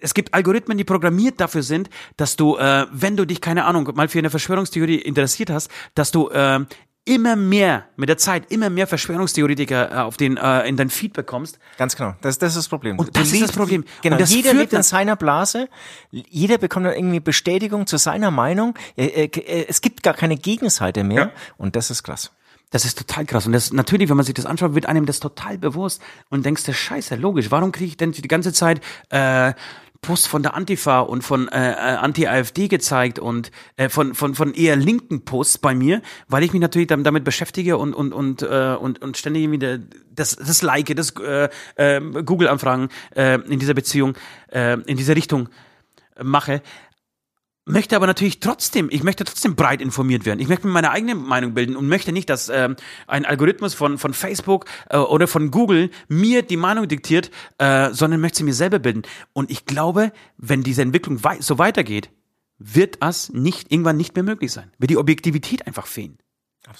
Es gibt Algorithmen, die programmiert dafür sind, dass du, äh, wenn du dich, keine Ahnung, mal für eine Verschwörungstheorie interessiert hast, dass du äh, immer mehr, mit der Zeit, immer mehr Verschwörungstheoretiker äh, auf den, äh, in dein Feed bekommst. Ganz genau. Das, das ist das Problem. Und das Du ist das Problem. Genau. Das jeder lebt in seiner Blase. Jeder bekommt dann irgendwie Bestätigung zu seiner Meinung. Äh, äh, Es gibt gar keine Gegenseite mehr. Und das ist krass. Das ist total krass. Und das natürlich, wenn man sich das anschaut, wird einem das total bewusst und denkst du, scheiße, logisch, warum kriege ich denn die ganze Zeit äh, Posts von der Antifa und von äh, äh, Anti-AfD gezeigt und äh, von, von, von eher linken Posts bei mir, weil ich mich natürlich damit, damit beschäftige und, und, und, äh, und, und ständig wieder das, das Like, das äh, äh, Google-Anfragen äh, in dieser Beziehung, äh, in dieser Richtung mache möchte aber natürlich trotzdem, ich möchte trotzdem breit informiert werden. Ich möchte mir meine eigene Meinung bilden und möchte nicht, dass ähm, ein Algorithmus von, von Facebook äh, oder von Google mir die Meinung diktiert, äh, sondern möchte sie mir selber bilden. Und ich glaube, wenn diese Entwicklung wei so weitergeht, wird das nicht irgendwann nicht mehr möglich sein. Wird die Objektivität einfach fehlen.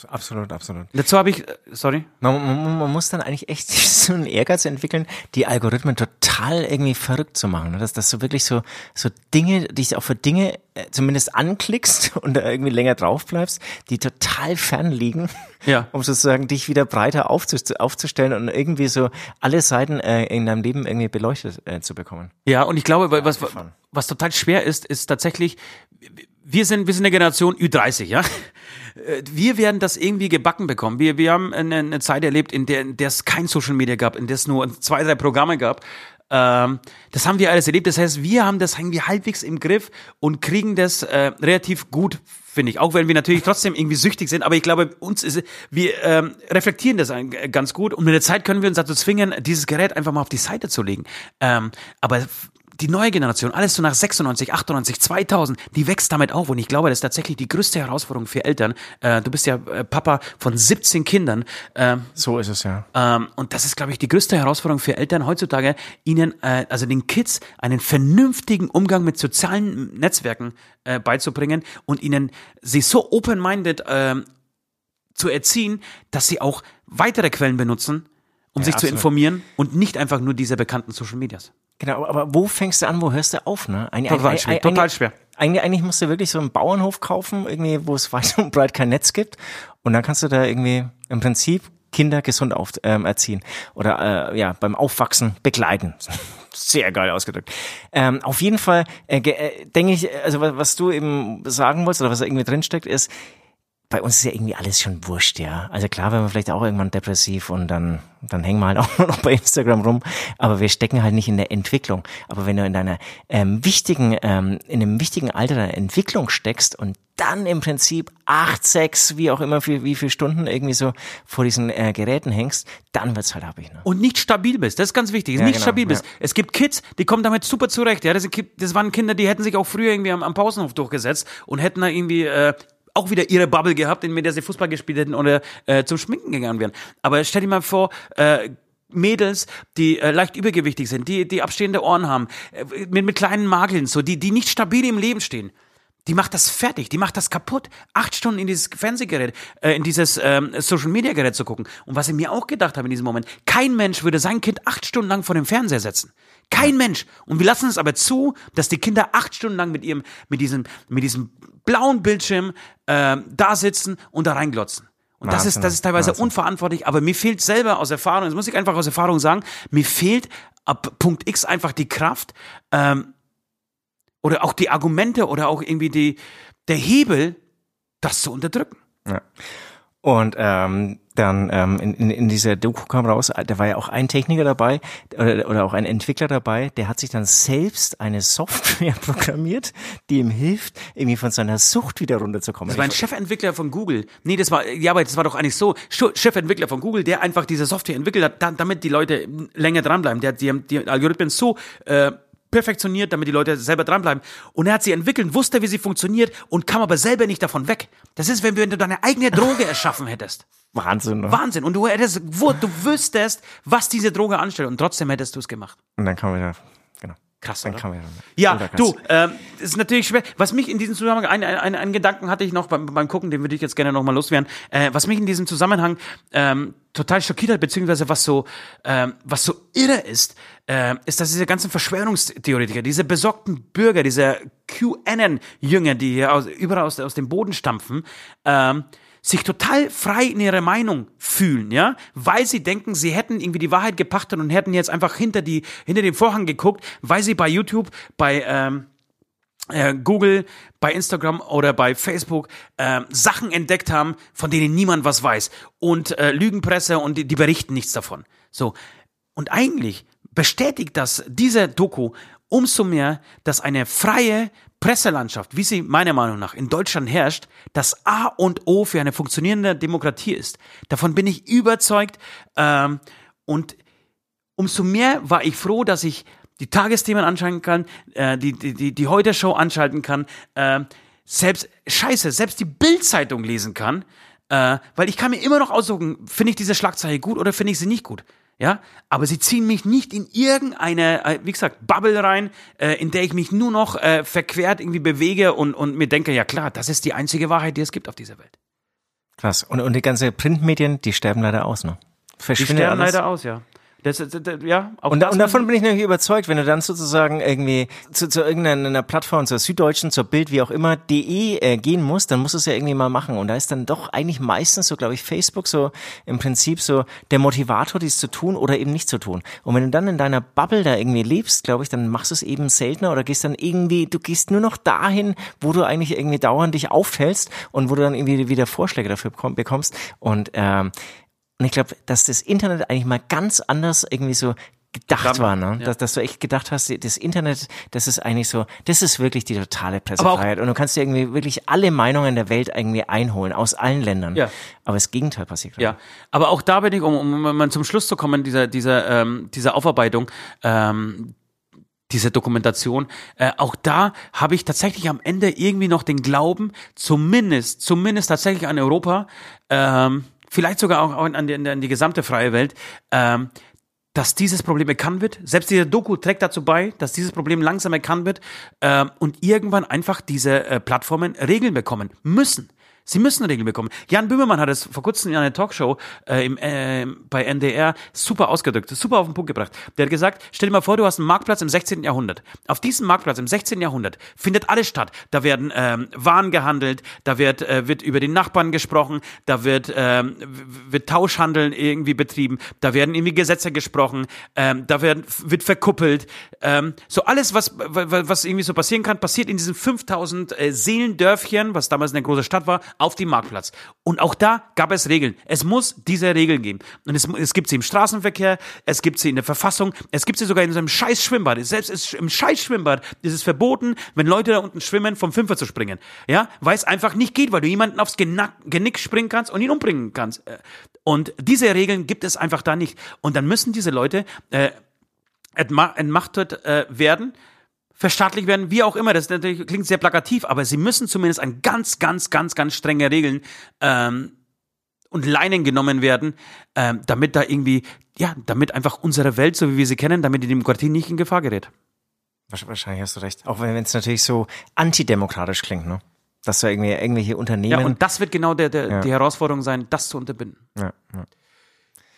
Absolut, absolut. Dazu habe ich, äh, sorry. Man, man, man, muss dann eigentlich echt so einen Ehrgeiz entwickeln, die Algorithmen total irgendwie verrückt zu machen. Ne? Dass, dass du wirklich so, so Dinge, dich auch für Dinge äh, zumindest anklickst und da irgendwie länger drauf bleibst, die total fern liegen, ja. um sozusagen dich wieder breiter aufzustellen und irgendwie so alle Seiten äh, in deinem Leben irgendwie beleuchtet äh, zu bekommen. Ja, und ich glaube, was, was total schwer ist, ist tatsächlich, wir sind, wir sind eine Generation Ü30, ja. Äh, wir werden das irgendwie gebacken bekommen. Wir, wir haben eine, eine Zeit erlebt, in der, in der es kein Social Media gab, in der es nur zwei, drei Programme gab. Ähm, das haben wir alles erlebt. Das heißt, wir haben das irgendwie halbwegs im Griff und kriegen das äh, relativ gut, finde ich. Auch wenn wir natürlich trotzdem irgendwie süchtig sind. Aber ich glaube, uns ist, wir ähm, reflektieren das ganz gut. Und mit der Zeit können wir uns dazu zwingen, dieses Gerät einfach mal auf die Seite zu legen. Ähm, aber die neue Generation, alles so nach 96, 98, 2000, die wächst damit auf. Und ich glaube, das ist tatsächlich die größte Herausforderung für Eltern. Äh, du bist ja äh, Papa von 17 Kindern. Ähm, so ist es ja. Ähm, und das ist, glaube ich, die größte Herausforderung für Eltern heutzutage, ihnen, äh, also den Kids, einen vernünftigen Umgang mit sozialen Netzwerken äh, beizubringen und ihnen sie so open-minded ähm, zu erziehen, dass sie auch weitere Quellen benutzen, um ja, sich absolut. zu informieren und nicht einfach nur diese bekannten Social Medias. Genau, aber wo fängst du an, wo hörst du auf? Ne? Eigentlich, total schwer. Total schwer. Eigentlich, eigentlich musst du wirklich so einen Bauernhof kaufen, irgendwie, wo es weit und breit kein Netz gibt. Und dann kannst du da irgendwie im Prinzip Kinder gesund auf, ähm, erziehen oder äh, ja beim Aufwachsen begleiten. Sehr geil ausgedrückt. Ähm, auf jeden Fall äh, äh, denke ich, also was, was du eben sagen wolltest oder was da irgendwie drinsteckt, ist, bei uns ist ja irgendwie alles schon wurscht, ja. Also klar, wenn wir vielleicht auch irgendwann depressiv und dann, dann hängen wir halt auch noch bei Instagram rum, aber wir stecken halt nicht in der Entwicklung. Aber wenn du in deiner ähm, wichtigen, ähm, in einem wichtigen Alter der Entwicklung steckst und dann im Prinzip acht, sechs, wie auch immer, für, wie viele Stunden irgendwie so vor diesen äh, Geräten hängst, dann wird's halt happig. Ne? Und nicht stabil bist, das ist ganz wichtig, ja, nicht genau, stabil bist. Ja. Es gibt Kids, die kommen damit super zurecht. Ja, das, das waren Kinder, die hätten sich auch früher irgendwie am, am Pausenhof durchgesetzt und hätten da irgendwie äh, auch wieder ihre Bubble gehabt, in der sie Fußball gespielt hätten oder äh, zum Schminken gegangen wären. Aber stell dir mal vor, äh, Mädels, die äh, leicht übergewichtig sind, die die abstehende Ohren haben, äh, mit mit kleinen Makeln, so die die nicht stabil im Leben stehen. Die macht das fertig, die macht das kaputt. Acht Stunden in dieses Fernsehgerät, äh, in dieses ähm, Social Media Gerät zu gucken. Und was ich mir auch gedacht habe in diesem Moment, kein Mensch würde sein Kind acht Stunden lang vor dem Fernseher setzen. Kein Mensch. Und wir lassen es aber zu, dass die Kinder acht Stunden lang mit ihrem, mit diesem, mit diesem blauen Bildschirm äh, da sitzen und da reinglotzen. Und das ist, das ist teilweise Wahnsinn. unverantwortlich, aber mir fehlt selber aus Erfahrung, das muss ich einfach aus Erfahrung sagen, mir fehlt ab Punkt X einfach die Kraft, ähm, oder auch die Argumente oder auch irgendwie die, der Hebel, das zu unterdrücken. Ja. Und ähm, dann ähm, in, in, in dieser Doku kam raus, da war ja auch ein Techniker dabei oder, oder auch ein Entwickler dabei, der hat sich dann selbst eine Software programmiert, die ihm hilft, irgendwie von seiner Sucht wieder runterzukommen. Das war ein Chefentwickler von Google. Nee, das war, ja, aber das war doch eigentlich so, Chefentwickler von Google, der einfach diese Software entwickelt hat, damit die Leute länger dranbleiben. Der hat die, die Algorithmen so äh, perfektioniert, damit die Leute selber dranbleiben. Und er hat sie entwickelt, wusste, wie sie funktioniert und kam aber selber nicht davon weg. Das ist, wenn du deine eigene Droge erschaffen hättest. Wahnsinn, ne? Wahnsinn. Und du hättest, du wüsstest, was diese Droge anstellt und trotzdem hättest du es gemacht. Und dann man wieder. Krass, Dann oder? Kann man ja, ja du, ähm, ist natürlich schwer. Was mich in diesem Zusammenhang, einen ein, ein Gedanken hatte ich noch beim, beim Gucken, den würde ich jetzt gerne nochmal loswerden. Äh, was mich in diesem Zusammenhang ähm, total schockiert hat, beziehungsweise was so, ähm, was so irre ist, äh, ist, dass diese ganzen Verschwörungstheoretiker, diese besorgten Bürger, diese QAnon-Jünger, die hier aus, überall aus, aus dem Boden stampfen, ähm, sich total frei in ihrer Meinung fühlen, ja, weil sie denken, sie hätten irgendwie die Wahrheit gepachtet und hätten jetzt einfach hinter die hinter den Vorhang geguckt, weil sie bei YouTube, bei ähm, äh, Google, bei Instagram oder bei Facebook äh, Sachen entdeckt haben, von denen niemand was weiß. Und äh, Lügenpresse und die, die berichten nichts davon. So. Und eigentlich bestätigt das diese Doku umso mehr, dass eine freie Presselandschaft, wie sie meiner Meinung nach in Deutschland herrscht, das A und O für eine funktionierende Demokratie ist. Davon bin ich überzeugt. Ähm, und umso mehr war ich froh, dass ich die Tagesthemen anschalten kann, äh, die, die, die, die Heute-Show anschalten kann, äh, selbst, scheiße, selbst die Bild-Zeitung lesen kann, äh, weil ich kann mir immer noch aussuchen, finde ich diese Schlagzeile gut oder finde ich sie nicht gut. Ja, aber sie ziehen mich nicht in irgendeine, äh, wie gesagt, Bubble rein, äh, in der ich mich nur noch äh, verquert irgendwie bewege und, und mir denke, ja klar, das ist die einzige Wahrheit, die es gibt auf dieser Welt. Krass. Und, und die ganze Printmedien, die sterben leider aus, ne? Die Verschwindet sterben alles. leider aus, ja. Das, das, das, ja Und, das und davon bin ich natürlich überzeugt, wenn du dann sozusagen irgendwie zu, zu irgendeiner Plattform, zur Süddeutschen, zur Bild, wie auch immer, de äh, gehen musst, dann musst du es ja irgendwie mal machen. Und da ist dann doch eigentlich meistens so, glaube ich, Facebook so im Prinzip so der Motivator, dies zu tun oder eben nicht zu tun. Und wenn du dann in deiner Bubble da irgendwie lebst, glaube ich, dann machst du es eben seltener oder gehst dann irgendwie, du gehst nur noch dahin, wo du eigentlich irgendwie dauernd dich aufhältst und wo du dann irgendwie wieder Vorschläge dafür bekomm- bekommst. Und ähm, und ich glaube, dass das Internet eigentlich mal ganz anders irgendwie so gedacht war, ne? Dass, dass du echt gedacht hast, das Internet, das ist eigentlich so, das ist wirklich die totale Pressefreiheit. Und du kannst dir irgendwie wirklich alle Meinungen der Welt irgendwie einholen, aus allen Ländern. Ja. Aber das Gegenteil passiert gerade. Ja, aber auch da bin ich, um, um mal zum Schluss zu kommen, dieser, dieser, ähm, dieser Aufarbeitung, ähm, diese Dokumentation, äh, auch da habe ich tatsächlich am Ende irgendwie noch den Glauben, zumindest, zumindest tatsächlich an Europa, ähm, vielleicht sogar auch an die, an die gesamte freie Welt, ähm, dass dieses Problem erkannt wird. Selbst diese Doku trägt dazu bei, dass dieses Problem langsam erkannt wird ähm, und irgendwann einfach diese äh, Plattformen Regeln bekommen müssen. Sie müssen Regeln bekommen. Jan Böhmermann hat es vor kurzem in einer Talkshow äh, im, äh, bei NDR super ausgedrückt, super auf den Punkt gebracht. Der hat gesagt, stell dir mal vor, du hast einen Marktplatz im 16. Jahrhundert. Auf diesem Marktplatz im 16. Jahrhundert findet alles statt. Da werden ähm, Waren gehandelt, da wird, äh, wird über den Nachbarn gesprochen, da wird, ähm, wird Tauschhandeln irgendwie betrieben, da werden irgendwie Gesetze gesprochen, ähm, da werden, wird verkuppelt. Ähm, so alles, was, wa- was irgendwie so passieren kann, passiert in diesen 5000 äh, Seelendörfchen, was damals eine große Stadt war, auf dem Marktplatz. Und auch da gab es Regeln. Es muss diese Regeln geben. Und es, es gibt sie im Straßenverkehr, es gibt sie in der Verfassung, es gibt sie sogar in so einem scheiß Schwimmbad. Selbst im scheiß Schwimmbad ist es verboten, wenn Leute da unten schwimmen, vom Fünfer zu springen. Ja, weil es einfach nicht geht, weil du jemanden aufs Genack, Genick springen kannst und ihn umbringen kannst. Äh, Und diese Regeln gibt es einfach da nicht. Und dann müssen diese Leute äh, entma- entmachtet äh, werden, verstaatlicht werden, wie auch immer. Das natürlich, klingt sehr plakativ, aber sie müssen zumindest an ganz, ganz, ganz, ganz strenge Regeln ähm, und Leinen genommen werden, ähm, damit da irgendwie, ja, damit einfach unsere Welt, so wie wir sie kennen, damit die Demokratie nicht in Gefahr gerät. Wahrsch- Wahrscheinlich hast du recht. Auch wenn es natürlich so antidemokratisch klingt, ne? Dass du irgendwie irgendwelche Unternehmen. Ja, und das wird genau der, der, Ja. die Herausforderung sein, das zu unterbinden. ja, ja.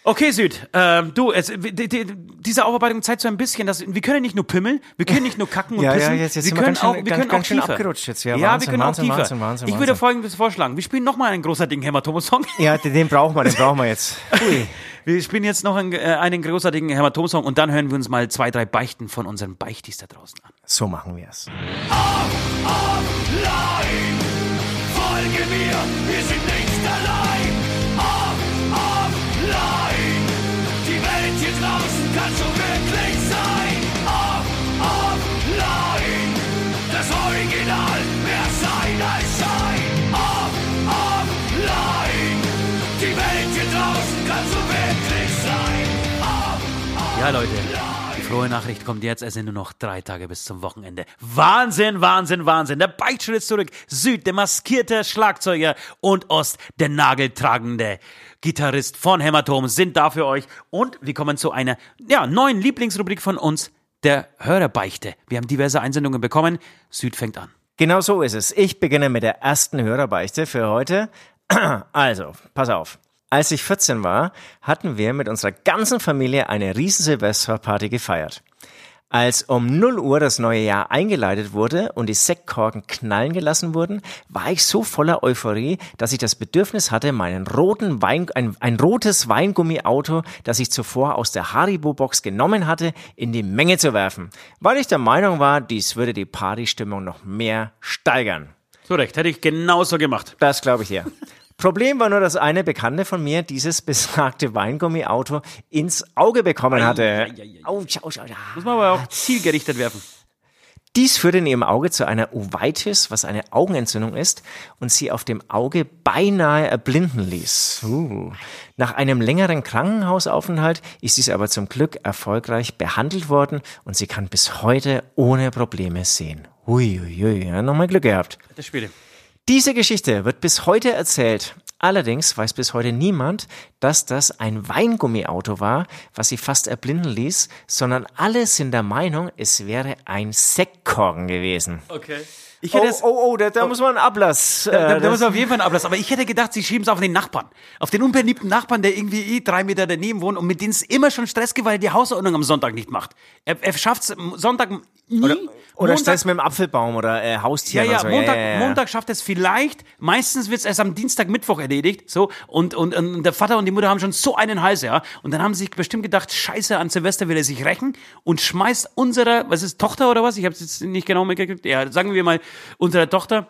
Okay, Süd, ähm, du, es, die, die, diese Aufarbeitung zeigt so ein bisschen, dass wir können nicht nur pimmeln, wir können nicht nur kacken und Ja, ja, pissen, jetzt- jetzt wir sind wir können ganz schön- auch, wir ganz- können ganz auch schön tiefer. abgerutscht jetzt, ja. ja, wir Wahnsinn, können auch Wahnsinn, tiefer. Wahnsinn, Wahnsinn, ich würde folgendes vorschlagen, wir spielen nochmal einen großartigen Hämatom-Song. ja, den, brauchen wir, den brauchen wir jetzt. Ui. Wir spielen jetzt noch einen, äh, einen großartigen Hämatom-Song und dann hören wir uns mal zwei, drei Beichten von unseren Beichtis da draußen an. So machen wir es. Offline. Folge mir, wir sind nicht allein. Draußen kann so wirklich sein. Off, offline. Das Original mehr sein als. Off, offline. Die Welt hier draußen kann so wirklich sein. Off, Ja, Leute. Frohe Nachricht kommt jetzt. Es sind nur noch drei Tage bis zum Wochenende. Wahnsinn, Wahnsinn, Wahnsinn. Der Beichtschritt zurück. Süd, der maskierte Schlagzeuger und Ost, der nageltragende Gitarrist von Hämatom sind da für euch. Und wir kommen zu einer ja, neuen Lieblingsrubrik von uns, der Hörerbeichte. Wir haben diverse Einsendungen bekommen. Süd fängt an. Genau so ist es. Ich beginne mit der ersten Hörerbeichte für heute. Also, pass auf. Als ich 14 war, hatten wir mit unserer ganzen Familie eine riesen Silvesterparty gefeiert. Als um 0 Uhr das neue Jahr eingeleitet wurde und die Sektkorken knallen gelassen wurden, war ich so voller Euphorie, dass ich das Bedürfnis hatte, meinen roten Wein, ein, ein rotes Weingummiauto, das ich zuvor aus der Haribo-Box genommen hatte, in die Menge zu werfen, weil ich der Meinung war, dies würde die Partystimmung noch mehr steigern. So recht, hätte ich genauso gemacht. Das glaube ich dir. Problem war nur, dass eine Bekannte von mir dieses besagte Weingummiauto ins Auge bekommen hatte. ei. Autsch, autsch, autsch. Muss man aber auch zielgerichtet werfen. Dies führte in ihrem Auge zu einer Uveitis, was eine Augenentzündung ist, und sie auf dem Auge beinahe erblinden ließ. Uh. Nach einem längeren Krankenhausaufenthalt ist dies aber zum Glück erfolgreich behandelt worden und sie kann bis heute ohne Probleme sehen. Uiuiui, ja, nochmal Glück gehabt. Das Spiele. Diese Geschichte wird bis heute erzählt. Allerdings weiß bis heute niemand, dass das ein Weingummiauto war, was sie fast erblinden ließ, sondern alle sind der Meinung, es wäre ein Sektkorken gewesen. Okay. Ich Oh, hätte es, oh, oh, da, da muss man einen Ablass. da, äh, da, da muss man auf jeden Fall einen Ablass. Aber ich hätte gedacht, sie schieben es auf den Nachbarn. Auf den unbeliebten Nachbarn, der irgendwie eh drei Meter daneben wohnt und mit denen es immer schon Stress gibt, weil er die Hausordnung am Sonntag nicht macht. Er, er schafft es Sonntag nie. oder oder Montag- Stress mit dem Apfelbaum oder äh, Ja, Haustieren ja, und so. Montag, ja, ja, ja. Montag schafft es vielleicht. Meistens wird es erst am Dienstag, Mittwoch erledigt. So und, und, und der Vater und die Mutter haben schon so einen Hals, ja. Und dann haben sie sich bestimmt gedacht, Scheiße, an Silvester will er sich rächen und schmeißt unserer, was ist Tochter oder was? Ich habe es jetzt nicht genau mitgekriegt. Ja, sagen wir mal unserer Tochter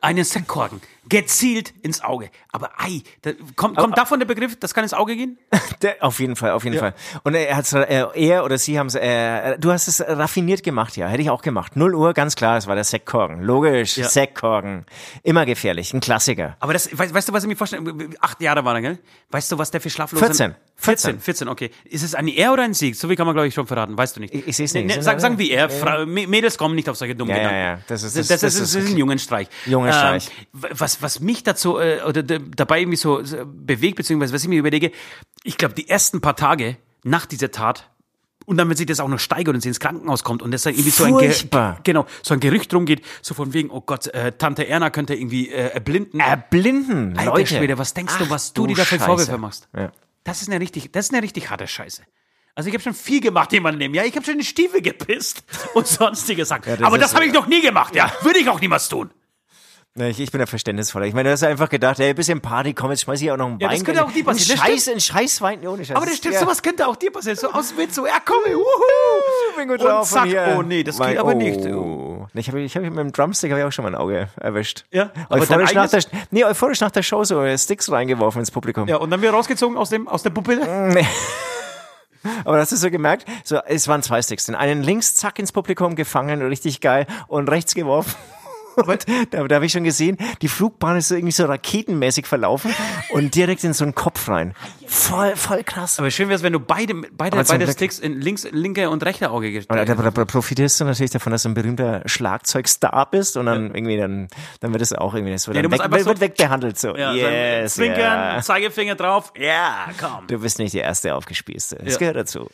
einen Sektkorken gezielt ins Auge. Aber ei, da, kommt, kommt davon der Begriff, das kann ins Auge gehen? Der, auf jeden Fall, auf jeden Fall. Und er hat's, äh, er oder sie haben es, äh, du hast es raffiniert gemacht, ja, hätte ich auch gemacht. 0 Uhr, ganz klar, es war der Sektkorken. Logisch, Ja. Sektkorken. Immer gefährlich, ein Klassiker. Aber das, weißt, weißt du, was ich mir vorstelle? Acht Jahre war er, gell? Weißt du, was der für schlaflose... 14. 14, 14, okay. Ist es ein Er oder ein Sieg? So wie kann man, glaube ich, schon verraten. Weißt du nicht. Ich- ich seh's nicht. Nee, Sind sag, alle- sagen wir er. Fra Mädels kommen nicht auf solche dummen Ja, ja, Gedanken. ja. Das ist- das, das- das, ist, ist ein Jungenstreich. Jungenstreich. Ähm, was, was mich dazu, äh, oder dabei irgendwie so bewegt, beziehungsweise was ich mir überlege, ich glaube, die ersten paar Tage nach dieser Tat und dann, wenn sich das auch noch steigert und sie ins Krankenhaus kommt und das dann irgendwie so ein, Ge genau, so ein Gerücht rumgeht, so von wegen, oh Gott, äh, Tante Erna könnte irgendwie äh, erblinden. Erblinden, Alter Leute. Schwede, was denkst du, Ach, was du dir dafür. Vorwürfe machst? Ja. Das ist eine richtig, das ist eine richtig harte Scheiße. Also ich habe schon viel gemacht jemanden nehmen. Ja, ich habe schon in den Stiefel gepisst und sonstige Sachen. das Aber das habe ich noch nie gemacht. Ja, würde ich auch niemals tun. Ich, ich bin ja verständnisvoller. Ich meine, du hast einfach gedacht, ey, bisschen Party, komm, jetzt schmeiß ich auch noch einen Ja, Wein. das könnte auch dir passieren. Ein Scheiß, ein Scheißwein, ohne Scheiß. Aber das stimmt, ja. sowas könnte auch dir passieren. So aus Witz, so, ja komm, wuhu. bin gut Und zack, oh nee, das Mein- geht aber nicht. Oh. Ich habe ich hab mit dem Drumstick hab ich auch schon mal ein Auge erwischt. Ja, aber Euphorisch nach, der, nee, euphorisch nach der Show so Sticks reingeworfen ins Publikum. Ja, und dann wieder rausgezogen aus, dem, aus der Pupille. Aber hast du so gemerkt? So, es waren zwei Sticks. Den einen links, zack, ins Publikum gefangen, richtig geil, und rechts geworfen. Und da, da habe ich schon gesehen, die Flugbahn ist so irgendwie so raketenmäßig verlaufen und direkt in so einen Kopf rein. Voll, voll krass. Aber schön wäre es, wenn du beide, beide, beide Glück- Sticks in links, linke und rechte Auge gestellt da, da, da profitierst du natürlich davon, dass du ein berühmter Schlagzeugstar bist und dann irgendwie dann, dann wird es auch irgendwie, das wird, Ja, weg, wird, so- wird wegbehandelt so. Ja, yes, Zwinkern, ja. Zeigefinger drauf. Ja, komm. Du bist nicht die erste Aufgespießte. Das Ja. gehört dazu.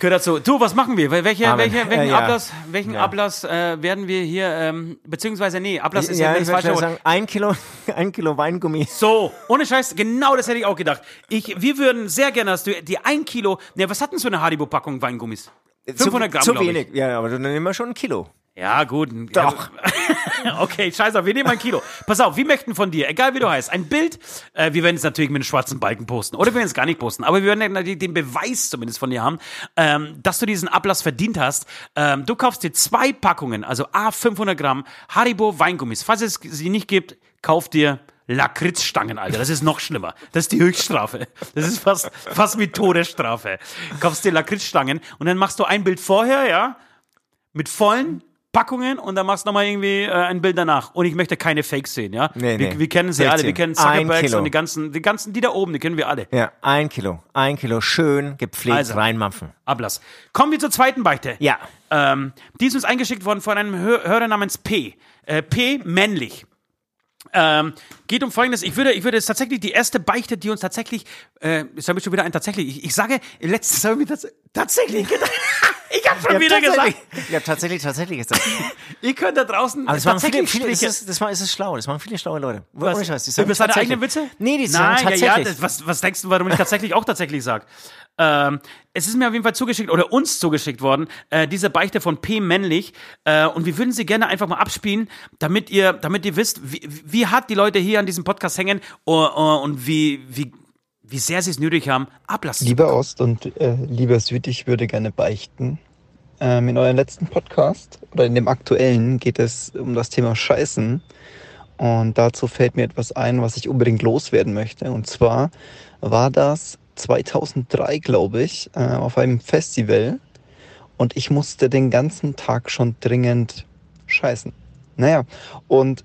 Gehört dazu. Du, was machen wir? Wel- Welche, Amen. welche, welchen Ja, ja. Ablass, welchen Ja. Ablass äh, werden wir hier, ähm, beziehungsweise nee, Ablass ist ja, ja ich das würde falsche sagen, ein Kilo, ein Kilo Weingummi. So, ohne Scheiß, genau das hätte ich auch gedacht. Ich, wir würden sehr gerne, dass du die ein Kilo, ne, was hat denn so eine Haribo-Packung Weingummis? 500 zu, Gramm, Zu ich. wenig. Ja, aber dann nehmen wir schon ein Kilo. Ja, gut. Doch. okay, scheiß auf, wir nehmen ein Kilo. Pass auf, wir möchten von dir, egal wie du heißt, ein Bild. Äh, wir werden es natürlich mit einem schwarzen Balken posten. Oder wir werden es gar nicht posten. Aber wir werden natürlich den Beweis zumindest von dir haben, ähm, dass du diesen Ablass verdient hast. Ähm, du kaufst dir zwei Packungen, also A 500 Gramm Haribo Weingummis. Falls es sie nicht gibt, kauf dir Lakritzstangen, Alter. Das ist noch schlimmer. Das ist die Höchststrafe. Das ist fast, fast wie Todesstrafe. Kaufst dir Lakritzstangen und dann machst du ein Bild vorher, ja, mit vollen Packungen und dann machst du nochmal irgendwie äh, ein Bild danach. Und ich möchte keine Fakes sehen, ja. Nee, wir, nee. wir kennen sie alle, wir 16. kennen Zuckerbergs und die ganzen, die ganzen, die da oben, die kennen wir alle. Ja, ein Kilo. Ein Kilo schön gepflegt Also. reinmampfen. Ablass. Kommen wir zur zweiten Beichte. Ja. Ähm, die ist uns eingeschickt worden von einem Hör Hörer namens P. Äh, P, männlich. Ähm, geht um Folgendes. Ich würde, ich würde es tatsächlich die erste Beichte, die uns tatsächlich, äh, jetzt habe ich schon wieder ein tatsächlich. Ich, ich sage, letztes habe ich mir tats tatsächlich gedacht. Ich habe schon Ja, wieder tatsächlich. gesagt, Ja, tatsächlich, tatsächlich ist das. ihr könnt da draußen Aber es machen viele, tatsächlich viele ist es, das, ist es schlau. Das machen viele schlaue Leute. Was? Ohne Scheiß, die sagen Über seine tatsächlich. eigenen Witze? Nee, die sagen Nein, tatsächlich. Ja, ja, das, was, was denkst du, warum ich tatsächlich auch tatsächlich sage? Ähm, es ist mir auf jeden Fall zugeschickt oder uns zugeschickt worden, äh, diese Beichte von P. Männlich. Äh, und wir würden sie gerne einfach mal abspielen, damit ihr, damit ihr wisst, wie, wie hart die Leute hier an diesem Podcast hängen uh, uh, und wie, wie, wie sehr sie es nötig haben, ablassen. Lieber Ost und äh, lieber Süd, ich würde gerne beichten. Ähm, in eurem letzten Podcast oder in dem aktuellen geht es um das Thema Scheißen. Und dazu fällt mir etwas ein, was ich unbedingt loswerden möchte. Und zwar war das 2003, glaube ich, äh, auf einem Festival. und ich musste den ganzen Tag schon dringend scheißen. Naja, und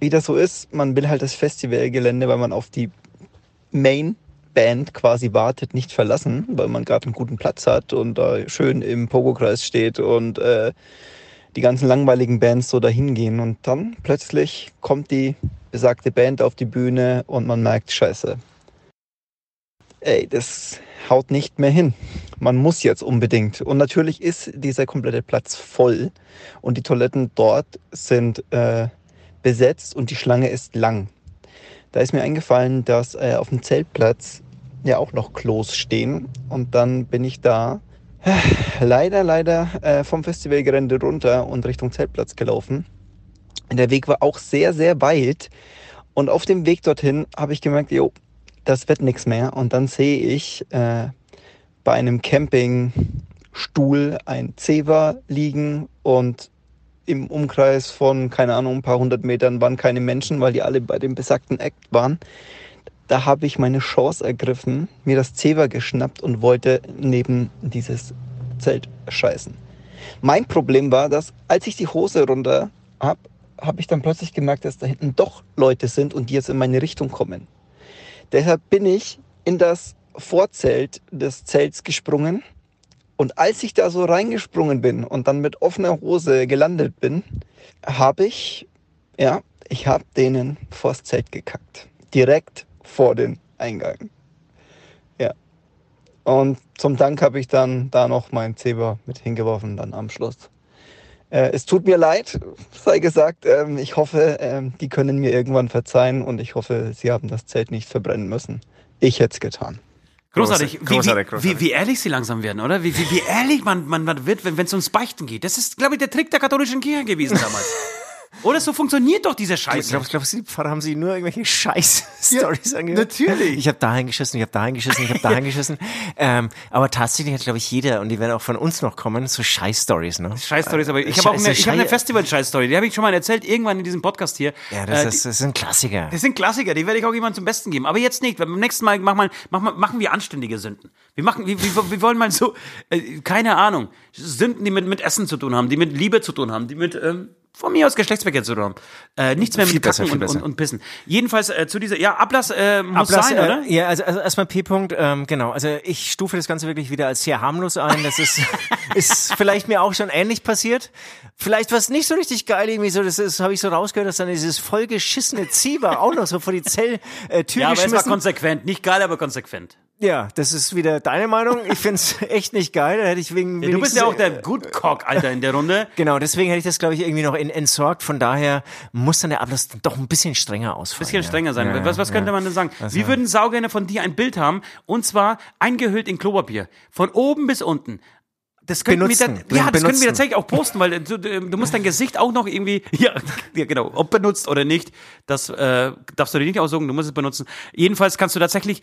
wie das so ist, man will halt das Festivalgelände, weil man auf die Main Band quasi wartet, nicht verlassen, weil man gerade einen guten Platz hat und da schön im Pogo-Kreis steht und äh, die ganzen langweiligen Bands so dahin gehen. Und dann plötzlich kommt die besagte Band auf die Bühne und man merkt, scheiße, ey, das haut nicht mehr hin. Man muss jetzt unbedingt. Und natürlich ist dieser komplette Platz voll und die Toiletten dort sind äh, besetzt und die Schlange ist lang. Da ist mir eingefallen, dass äh, auf dem Zeltplatz ja auch noch Klos stehen. Und dann bin ich da äh, leider, leider äh, vom Festivalgelände runter und Richtung Zeltplatz gelaufen. Der Weg war auch sehr, sehr weit. Und auf dem Weg dorthin habe ich gemerkt, jo, das wird nichts mehr. Und dann sehe ich äh, bei einem Campingstuhl ein Zewa liegen und im Umkreis von, keine Ahnung, ein paar hundert Metern waren keine Menschen, weil die alle bei dem besagten Act waren. Da habe ich meine Chance ergriffen, mir das Zewa geschnappt und wollte neben dieses Zelt scheißen. Mein Problem war, dass als ich die Hose runter habe, habe ich dann plötzlich gemerkt, dass da hinten doch Leute sind und die jetzt in meine Richtung kommen. Deshalb bin ich in das Vorzelt des Zelts gesprungen. Und als ich da so reingesprungen bin und dann mit offener Hose gelandet bin, habe ich, ja, ich habe denen vors Zelt gekackt. Direkt vor den Eingang. Ja. Und zum Dank habe ich dann da noch mein Zebra mit hingeworfen, dann am Schluss. Äh, es tut mir leid, sei gesagt. Ähm, ich hoffe, ähm, die können mir irgendwann verzeihen und ich hoffe, sie haben das Zelt nicht verbrennen müssen. Ich hätte es getan. Großartig. Großartig, Wie, großartig, wie, wie, wie ehrlich sie langsam werden, oder? Wie, wie, wie ehrlich man, man, man wird, wenn es ums Beichten geht. Das ist, glaube ich, der Trick der katholischen Kirche gewesen damals. oder so funktioniert doch diese Ich Scheiße. glaube, glaub, Sie Pfarrer haben Sie nur irgendwelche Scheiß-Stories angehört? natürlich. Ich habe da hingeschissen, ich habe da hingeschissen, ich habe da hingeschissen. Ähm, aber tatsächlich hat, glaube ich, jeder, und die werden auch von uns noch kommen, so Scheiß-Stories, ne? Scheiß-Stories, aber ich Scheiße, habe auch eine, ich hab eine Schei- Festival-Scheiß-Story. Die habe ich schon mal erzählt, irgendwann in diesem Podcast hier. Ja, das, Äh, ist, das ein Klassiker. Das sind Klassiker, die werde ich auch jemandem zum Besten geben. Aber jetzt nicht. weil Beim nächsten Mal machen wir, machen, machen wir anständige Sünden. Wir machen, wir, wir, wir wollen mal so, äh, keine Ahnung, Sünden, die mit, mit Essen zu tun haben, die mit Liebe zu tun haben, die mit, ähm, von mir aus Geschlechtsverkehr zu haben. Äh, nichts mehr Viel mit besser, Kacken und, und, und Pissen. Jedenfalls äh, zu dieser, ja, Ablass äh, muss Ablass, sein, äh, oder? Ja, also, also erstmal P-Punkt, ähm, genau. Also ich stufe das Ganze wirklich wieder als sehr harmlos ein. Das ist, ist vielleicht mir auch schon ähnlich passiert. Vielleicht was nicht so richtig geil, irgendwie so, das ist, habe ich so rausgehört, dass dann dieses vollgeschissene Zieber auch noch so vor die Zelltür äh, Tür Ja, aber es war geschmissen. konsequent. Nicht geil, aber konsequent. Ja, das ist wieder deine Meinung. Ich find's echt nicht geil. Da hätte ich wegen Ja, du bist ja auch der Gutcock, Alter, in der Runde. Genau, deswegen hätte ich das, glaube ich, irgendwie noch in, entsorgt. Von daher muss dann der Ablass doch ein bisschen strenger ausfallen. bisschen ja. strenger sein. Ja, was was könnte man denn sagen? Was, Wir würden saugerne von dir ein Bild haben und zwar eingehüllt in Klopapier. Von oben bis unten. Das könnten wir, dann, ja, das können wir tatsächlich auch posten, weil du, du du musst dein Gesicht auch noch irgendwie, ja, ja genau, ob benutzt oder nicht, das äh, darfst du dir nicht aussuchen, du musst es benutzen. Jedenfalls kannst du tatsächlich,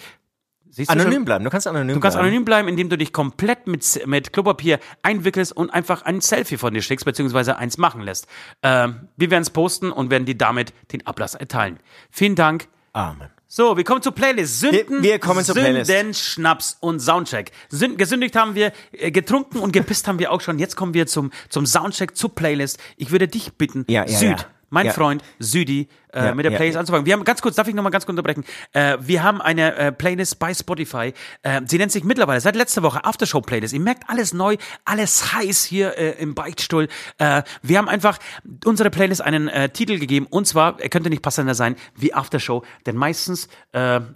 siehst du Anonym schon, bleiben. Du kannst anonym Du kannst bleiben. anonym bleiben, indem du dich komplett mit, mit Klopapier einwickelst und einfach ein Selfie von dir schickst, beziehungsweise eins machen lässt. Ähm, wir werden es posten und werden dir damit den Ablass erteilen. Vielen Dank. Amen. So, wir kommen zur Playlist. Sünden, Wir- wir kommen zur Playlist. Sünden, Schnaps und Soundcheck. Sünden, gesündigt haben wir, äh, getrunken und gepisst haben wir auch schon. Jetzt kommen wir zum, zum Soundcheck, zur Playlist. Ich würde dich bitten, Ja, ja, Süd, ja. Mein Ja. Freund Südi, äh, Ja, mit der ja, Playlist anzufangen. Wir haben ganz kurz, darf ich nochmal ganz kurz unterbrechen? Äh, wir haben eine äh, Playlist bei Spotify. Äh, sie nennt sich mittlerweile seit letzter Woche Aftershow Playlist. Ihr merkt alles neu, alles heiß hier äh, im Beichtstuhl. Äh, wir haben einfach unsere Playlist einen Titel gegeben und zwar, er könnte nicht passender sein wie Aftershow, denn meistens,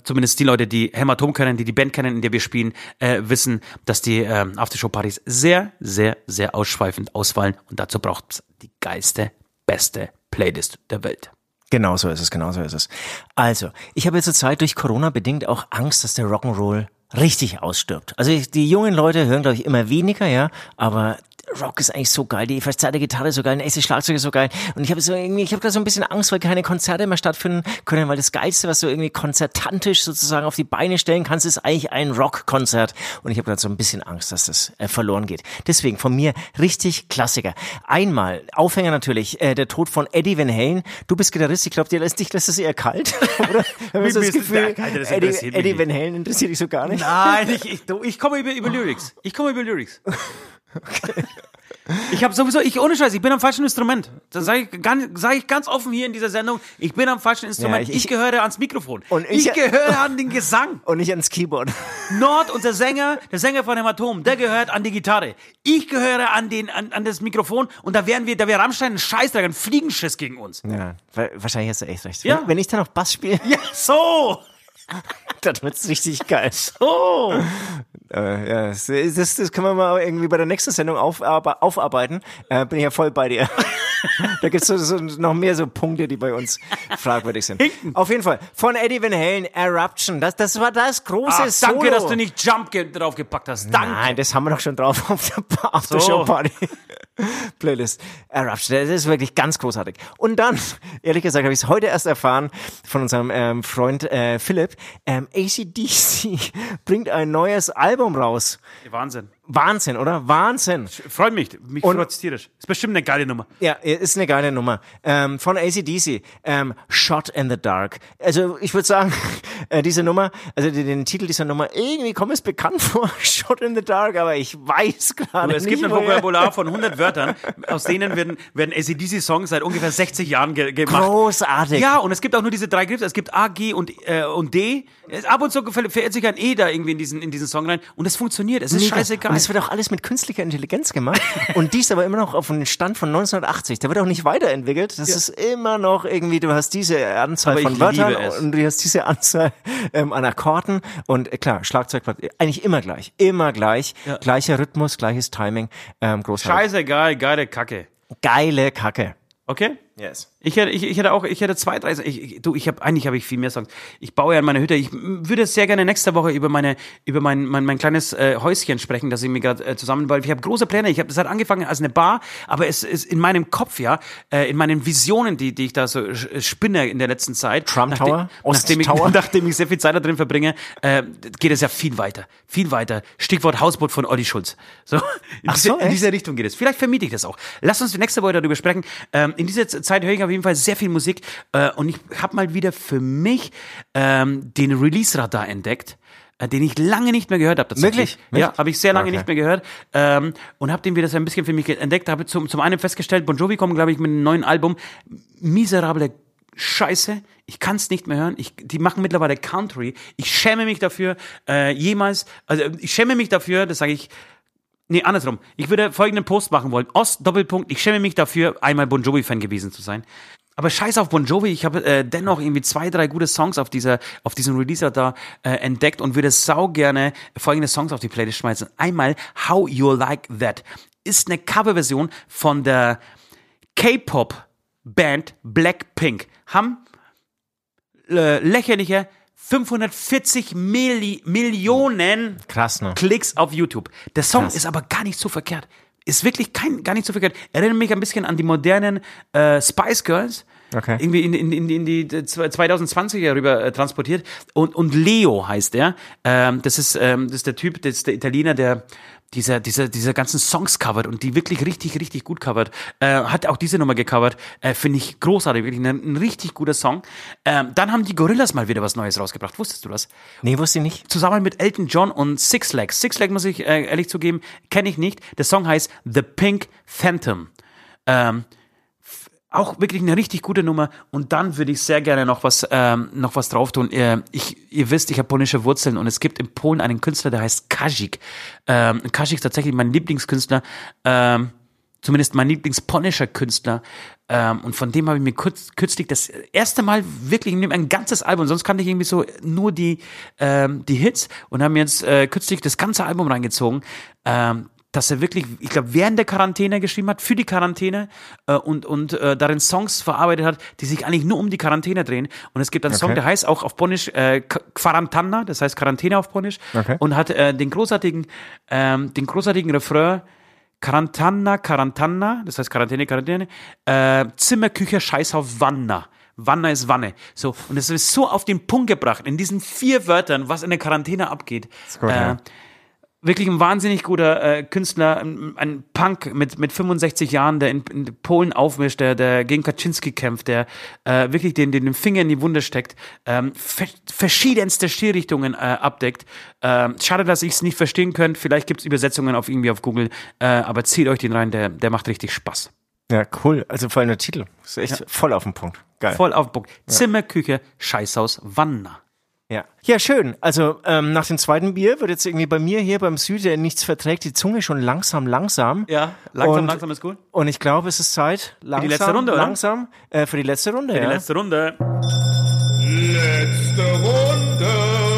zumindest die Leute, die Hämatom kennen, die die Band kennen, in der wir spielen, wissen, dass die Aftershow-Partys sehr, sehr, sehr ausschweifend ausfallen und dazu braucht es die geilste, beste Playlist der Welt. Genau so ist es, genau so ist es. Also, ich habe jetzt zur Zeit durch Corona bedingt auch Angst, dass der Rock'n'Roll richtig ausstirbt. Also die jungen Leute hören, glaube ich, immer weniger, ja, aber Rock ist eigentlich so geil, die verzerrte Gitarre ist so geil, ein echtes Schlagzeug ist so geil. Und ich habe so irgendwie, ich habe da so ein bisschen Angst, weil keine Konzerte mehr stattfinden können, weil das Geilste, was du irgendwie konzertantisch sozusagen auf die Beine stellen kannst, ist eigentlich ein Rockkonzert. Und ich habe gerade so ein bisschen Angst, dass das äh, verloren geht. Deswegen von mir richtig Klassiker. Einmal, Aufhänger natürlich, äh, der Tod von Eddie Van Halen. Du bist Gitarrist, ich glaube, dir lässt dich lässt es eher kalt. Oder? Wir so das Gefühl, Ja, Alter, das Eddie, Eddie. Van Halen interessiert dich so gar nicht. Nein, ich, ich, ich komme über, über Lyrics. Ich komme über Lyrics. Ich habe sowieso, ich ohne Scheiß, ich bin am falschen Instrument. Das sage ich, ganz- sag ich ganz offen hier in dieser Sendung. Ich bin am falschen Instrument. Ja, ich, ich- gehöre ans Mikrofon. Und ich, ich- gehöre an den Gesang. Und nicht ans Keyboard. Nord, unser Sänger, der Sänger von Hämatom, der gehört an die Gitarre. Ich gehöre an, den, an, an das Mikrofon und da wären wir, da wäre Rammstein ein Scheißdreck, ein Fliegenschiss gegen uns. Ja, wa- wahrscheinlich hast du echt recht. Ja. Wenn, wenn ich dann noch Bass spiele, Ja, so, dann wird's richtig geil. so. Äh, ja, das, das, das können wir mal irgendwie bei der nächsten Sendung aufarbe aufarbeiten. Äh, bin ich ja voll bei dir. da gibt's so, so noch mehr so Punkte, die bei uns fragwürdig sind. Auf jeden Fall. Von Eddie Van Halen, Eruption. Das, das war das große Ach, Solo. danke, dass du nicht Jump ge- draufgepackt hast. Danke. Nein, das haben wir doch schon drauf auf der Aftershow-Party. Playlist. Eruption. Das ist wirklich ganz großartig. Und dann, ehrlich gesagt, habe ich es heute erst erfahren von unserem ähm, Freund äh, Philipp. Ähm, ACDC bringt ein neues Album raus. Wahnsinn. Wahnsinn, oder? Wahnsinn. Freut mich. Mich Und- freut's tierisch. Ist bestimmt eine geile Nummer. Ja, ist eine geile Nummer. Ähm, von ACDC. Ähm, Shot in the Dark. Also ich würde sagen, äh, diese Nummer, also den, den Titel dieser Nummer, irgendwie kommt es bekannt vor, Shot in the Dark, aber ich weiß gerade Es nicht. gibt ein. Vokabular von 100 Wörtern, aus denen werden, werden ACDC-Songs seit ungefähr 60 Jahren ge gemacht. Großartig. Ja, und es gibt auch nur diese drei Griffe. Es gibt A, G und, äh, und D. Es- Ab und zu ver- verirrt sich ein E da irgendwie in diesen, in diesen Song rein. Und es funktioniert. Es ist Mega. scheißegal. Es wird auch alles mit künstlicher Intelligenz gemacht. und dies aber immer noch auf einem Stand von 1980. Da wird auch nicht weiterentwickelt. Das ist immer noch irgendwie, du hast diese Anzahl Aber von Wörtern und du hast diese Anzahl ähm, an Akkorden. Und äh, klar, Schlagzeug bleibt eigentlich immer gleich. Immer gleich. Gleicher Rhythmus, gleiches Timing. Ähm, großartig. Scheißegal, geile Kacke. Geile Kacke. Okay? Yes. Ich hätte, ich, ich hätte auch, ich hätte zwei, drei, ich, ich, du, ich habe, eigentlich habe ich viel mehr Songs. Ich baue ja in meine Hütte. Ich würde sehr gerne nächste Woche über meine, über mein, mein, mein kleines äh, Häuschen sprechen, das ich mir gerade äh, zusammen, weil ich habe große Pläne. Ich habe, das hat angefangen als eine Bar, aber es ist in meinem Kopf, ja, äh, in meinen Visionen, die, die ich da so sch- spinne in der letzten Zeit. Trump nachdem, Tower? Nachdem ich, Osttower? nachdem ich sehr viel Zeit da drin verbringe, äh, geht es ja viel weiter, viel weiter. Stichwort Hausboot von Olli Schulz. So, in, Ach diese, so, in echt? diese Richtung geht es. Vielleicht vermiete ich das auch. Lass uns die nächste Woche darüber sprechen. Ähm, in dieser Zeit höre ich auf jeden Fall sehr viel Musik äh, und ich habe mal wieder für mich ähm, den Release-Radar entdeckt. äh, Den ich lange nicht mehr gehört habe. Wirklich? Ja, habe ich sehr lange Okay. nicht mehr gehört. Ähm, und habe den wieder so ein bisschen für mich entdeckt. Habe zum, zum einen festgestellt, Bon Jovi kommt, glaube ich, mit einem neuen Album. Miserable Scheiße. Ich kann es nicht mehr hören. Ich, die machen mittlerweile Country. Ich schäme mich dafür, äh, jemals, also ich schäme mich dafür, das sage ich, Nee, andersrum. Ich würde folgenden Post machen wollen. Ost, Doppelpunkt, ich schäme mich dafür, einmal Bon Jovi-Fan gewesen zu sein. Aber scheiß auf Bon Jovi, ich habe äh, dennoch irgendwie zwei, drei gute Songs auf dieser, auf diesem Releaser da äh, entdeckt und würde sau gerne folgende Songs auf die Playlist schmeißen. Einmal How You Like That ist eine Coverversion von der K-Pop-Band Blackpink. Haben äh, lächerliche 540 Milli Millionen Krass, ne? Klicks auf YouTube. Der Song Krass. ist aber gar nicht so verkehrt. Ist wirklich kein, gar nicht so verkehrt. Erinnert mich ein bisschen an die modernen äh, Spice Girls. Okay. Irgendwie in, in, in, in die 2020er rüber äh, transportiert. Und, und Leo heißt er. Ähm, das, ist, ähm, das ist der Typ, das ist der Italiener, der dieser, dieser, dieser ganzen Songs covert und die wirklich richtig, richtig gut covert. Äh, hat auch diese Nummer gecovert. Äh, Finde ich großartig, wirklich ein, ein richtig guter Song. Ähm, dann haben die Gorillas mal wieder was Neues rausgebracht. Wusstest du das? Nee, wusste ich nicht. zusammen mit Elton John und Six Leg. Six Leg muss ich äh, ehrlich zugeben, kenne ich nicht. Der Song heißt The Pink Phantom. Ähm, auch wirklich eine richtig gute Nummer. Und dann würde ich sehr gerne noch was, ähm, noch was drauf tun. Äh, ich, ihr wisst, ich habe polnische Wurzeln und es gibt in Polen einen Künstler, der heißt Kazik. Ähm, Kazik ist tatsächlich mein Lieblingskünstler. Ähm, zumindest mein Lieblingspolnischer Künstler. Ähm, und von dem habe ich mir kurz, kürzlich das erste Mal wirklich ein ganzes Album, sonst kannte ich irgendwie so nur die, ähm, die Hits und haben mir jetzt äh, kürzlich das ganze Album reingezogen. Ähm, dass er wirklich, ich glaube, während der Quarantäne geschrieben hat, für die Quarantäne äh, und, und äh, darin Songs verarbeitet hat, die sich eigentlich nur um die Quarantäne drehen. Und es gibt einen Song, Okay. der heißt auch auf Polnisch äh, Quarantanna, das heißt Quarantäne auf Polnisch. Okay. Und hat äh, den großartigen, ähm, den großartigen Refrain Quarantanna, Quarantanna, das heißt Quarantäne, Quarantäne, äh, Zimmer, Küche, Scheißhaus, Wanner. Wanner ist Wanne. So, und es ist so auf den Punkt gebracht, in diesen vier Wörtern, was in der Quarantäne abgeht. gut, äh, ja. Wirklich ein wahnsinnig guter äh, Künstler, ein, ein Punk mit, mit 65 Jahren, der in, in Polen aufmischt, der, der gegen Kaczynski kämpft, der äh, wirklich den, den, den Finger in die Wunde steckt, ähm, ver verschiedenste Stilrichtungen äh, abdeckt. Ähm, schade, dass ich es nicht verstehen könnt. Vielleicht gibt es Übersetzungen auf irgendwie auf Google, äh, aber zieht euch den rein, der, der macht richtig Spaß. Ja, cool. Also vor allem der Titel. Ist echt voll auf den Punkt. Geil. Voll auf den Punkt. Zimmer, Küche, Scheißhaus, Wanner. Ja. ja, schön. Also ähm, nach dem zweiten Bier wird jetzt irgendwie bei mir hier beim Süd, der nichts verträgt, die Zunge schon langsam, langsam. Ja, langsam, Und- langsam ist gut. Und ich glaube, es ist Zeit, langsam, letzte Runde, oder? langsam, äh, für die letzte Runde. Die ja. letzte Runde. Letzte Runde.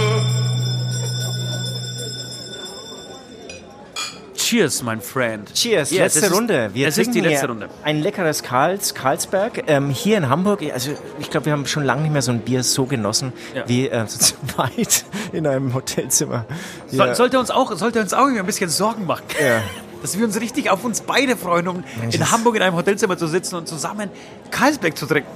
Cheers, mein Friend. Cheers, Yes, letzte ist- Runde. Wir es ist die letzte Runde. Ein leckeres Karls, Karlsberg. Ähm, hier in Hamburg, also ich glaube, wir haben schon lange nicht mehr so ein Bier so genossen, Ja. wie äh, so zu zweit in einem Hotelzimmer. So, Ja. sollte, uns auch, sollte uns auch ein bisschen Sorgen machen. Ja. Dass wir uns richtig auf uns beide freuen, um in Hamburg in einem Hotelzimmer zu sitzen und zusammen Karlsberg zu trinken.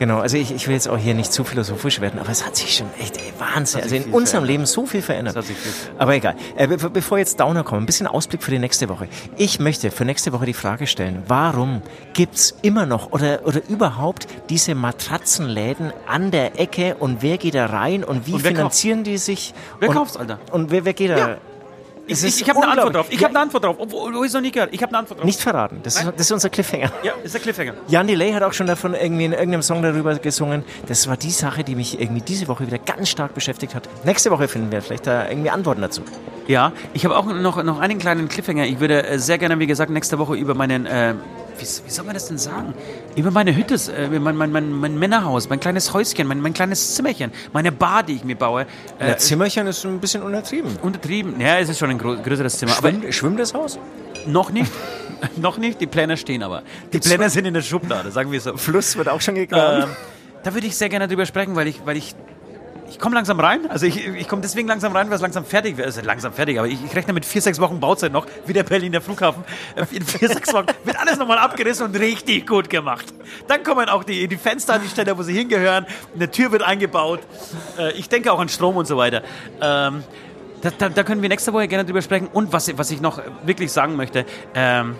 Genau, also ich, ich will jetzt auch hier nicht zu philosophisch werden, aber es hat sich schon echt ey, Wahnsinn. Also in unserem verändert. Leben so viel verändert. Hat sich viel verändert. Aber egal. Äh, be bevor jetzt Downer kommen, ein bisschen Ausblick für die nächste Woche. Ich möchte für nächste Woche die Frage stellen, warum gibt's immer noch oder, oder überhaupt diese Matratzenläden an der Ecke und wer geht da rein und wie Und finanzieren die sich? Wer und, kauft's, Alter? Und wer, wer geht da? Ja. Es Ich, ich, ich habe eine Antwort drauf. Ich Ja. habe eine Antwort drauf. Obwohl, wo ich noch nicht gehört. Ich habe eine Antwort drauf. Nicht verraten. Das ist, Nein. das ist unser Cliffhanger. Ja, ist der Cliffhanger. Jan Delay hat auch schon davon irgendwie in irgendeinem Song darüber gesungen. Das war die Sache, die mich irgendwie diese Woche wieder ganz stark beschäftigt hat. Nächste Woche finden wir vielleicht da irgendwie Antworten dazu. Ja, ich habe auch noch, noch einen kleinen Cliffhanger. Ich würde äh, sehr gerne, wie gesagt, nächste Woche über meinen, äh, wie, wie soll man das denn sagen? Über meine Hütte, äh, mein, mein, mein, mein Männerhaus, mein kleines Häuschen, mein, mein kleines Zimmerchen, meine Bar, die ich mir baue. Äh, Ja, Zimmerchen ist ein bisschen untertrieben. untertrieben. Ja, es ist schon ein größeres Zimmer. Aber Schwimmt, das Haus? noch nicht. noch nicht. Die Pläne stehen aber. Die Pläne sind in der Schublade, sagen wir so. Fluss wird auch schon gegraben. Ähm, da würde ich sehr gerne drüber sprechen, weil ich, weil ich, ich komme langsam rein. Also ich, ich komme deswegen langsam rein, weil es langsam fertig wird. Also langsam fertig, aber ich, ich rechne mit vier, sechs Wochen Bauzeit noch, wie der Berliner Flughafen. Äh, In vier, sechs Wochen wird alles nochmal abgerissen und richtig gut gemacht. Dann kommen auch die, die Fenster an die Stelle, wo sie hingehören. Eine Tür wird eingebaut. Äh, ich denke auch an Strom und so weiter. Ähm, da, da, da können wir nächste Woche gerne drüber sprechen. Und was, was ich noch wirklich sagen möchte, ähm,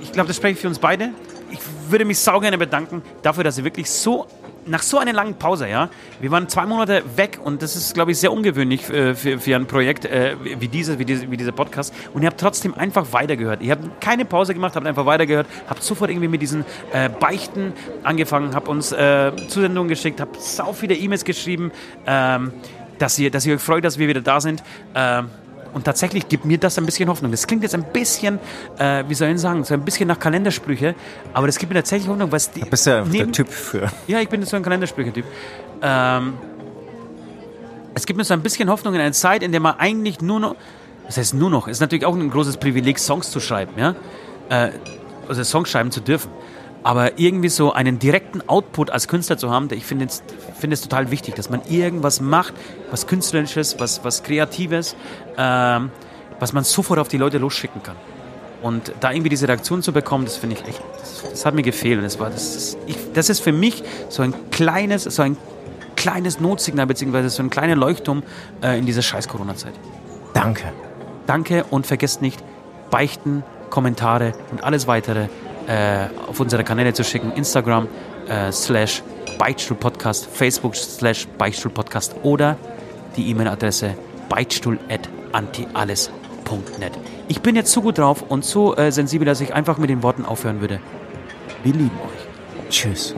ich glaube, das spreche ich für uns beide. Ich würde mich sau gerne bedanken dafür, dass ihr wirklich so, nach so einer langen Pause, ja, wir waren zwei Monate weg und das ist, glaube ich, sehr ungewöhnlich äh, für, für ein Projekt äh, wie, dieses, wie, diese, wie dieser Podcast. Und ihr habt trotzdem einfach weitergehört. Ihr habt keine Pause gemacht, habt einfach weitergehört, habt sofort irgendwie mit diesen äh, Beichten angefangen, habt uns äh, Zusendungen geschickt, habt sau viele E-Mails geschrieben, ähm, dass, ihr, dass ihr euch freut, dass wir wieder da sind. Ähm, und tatsächlich gibt mir das ein bisschen Hoffnung. Das klingt jetzt ein bisschen, äh, wie soll ich sagen, so ein bisschen nach Kalendersprüche, aber das gibt mir tatsächlich Hoffnung, was die. Bist ja der neben- Typ für. Ja, ich bin so ein Kalendersprüche-Typ. Ähm, es gibt mir so ein bisschen Hoffnung in einer Zeit, in der man eigentlich nur noch, das heißt nur noch, ist natürlich auch ein großes Privileg, Songs zu schreiben, ja, äh, also Songs schreiben zu dürfen. Aber irgendwie so einen direkten Output als Künstler zu haben, ich finde es, finde es total wichtig, dass man irgendwas macht, was Künstlerisches, was, was Kreatives, ähm, was man sofort auf die Leute losschicken kann. Und da irgendwie diese Reaktion zu bekommen, das finde ich echt, das, das hat mir gefehlt. Und das, war, das, ist, ich, das ist für mich so ein kleines, so ein kleines Notsignal, beziehungsweise so ein kleiner Leuchtturm äh, in dieser scheiß Corona-Zeit. Danke. Danke und vergesst nicht, Beichten, Kommentare und alles weitere äh, auf unsere Kanäle zu schicken. Instagram äh, slash Beichtstuhlpodcast, Facebook slash Beichtstuhlpodcast oder die E-Mail-Adresse beichtstuhl at. Ich bin jetzt so gut drauf und so äh, sensibel, dass ich einfach mit den Worten aufhören würde. Wir lieben euch. Tschüss.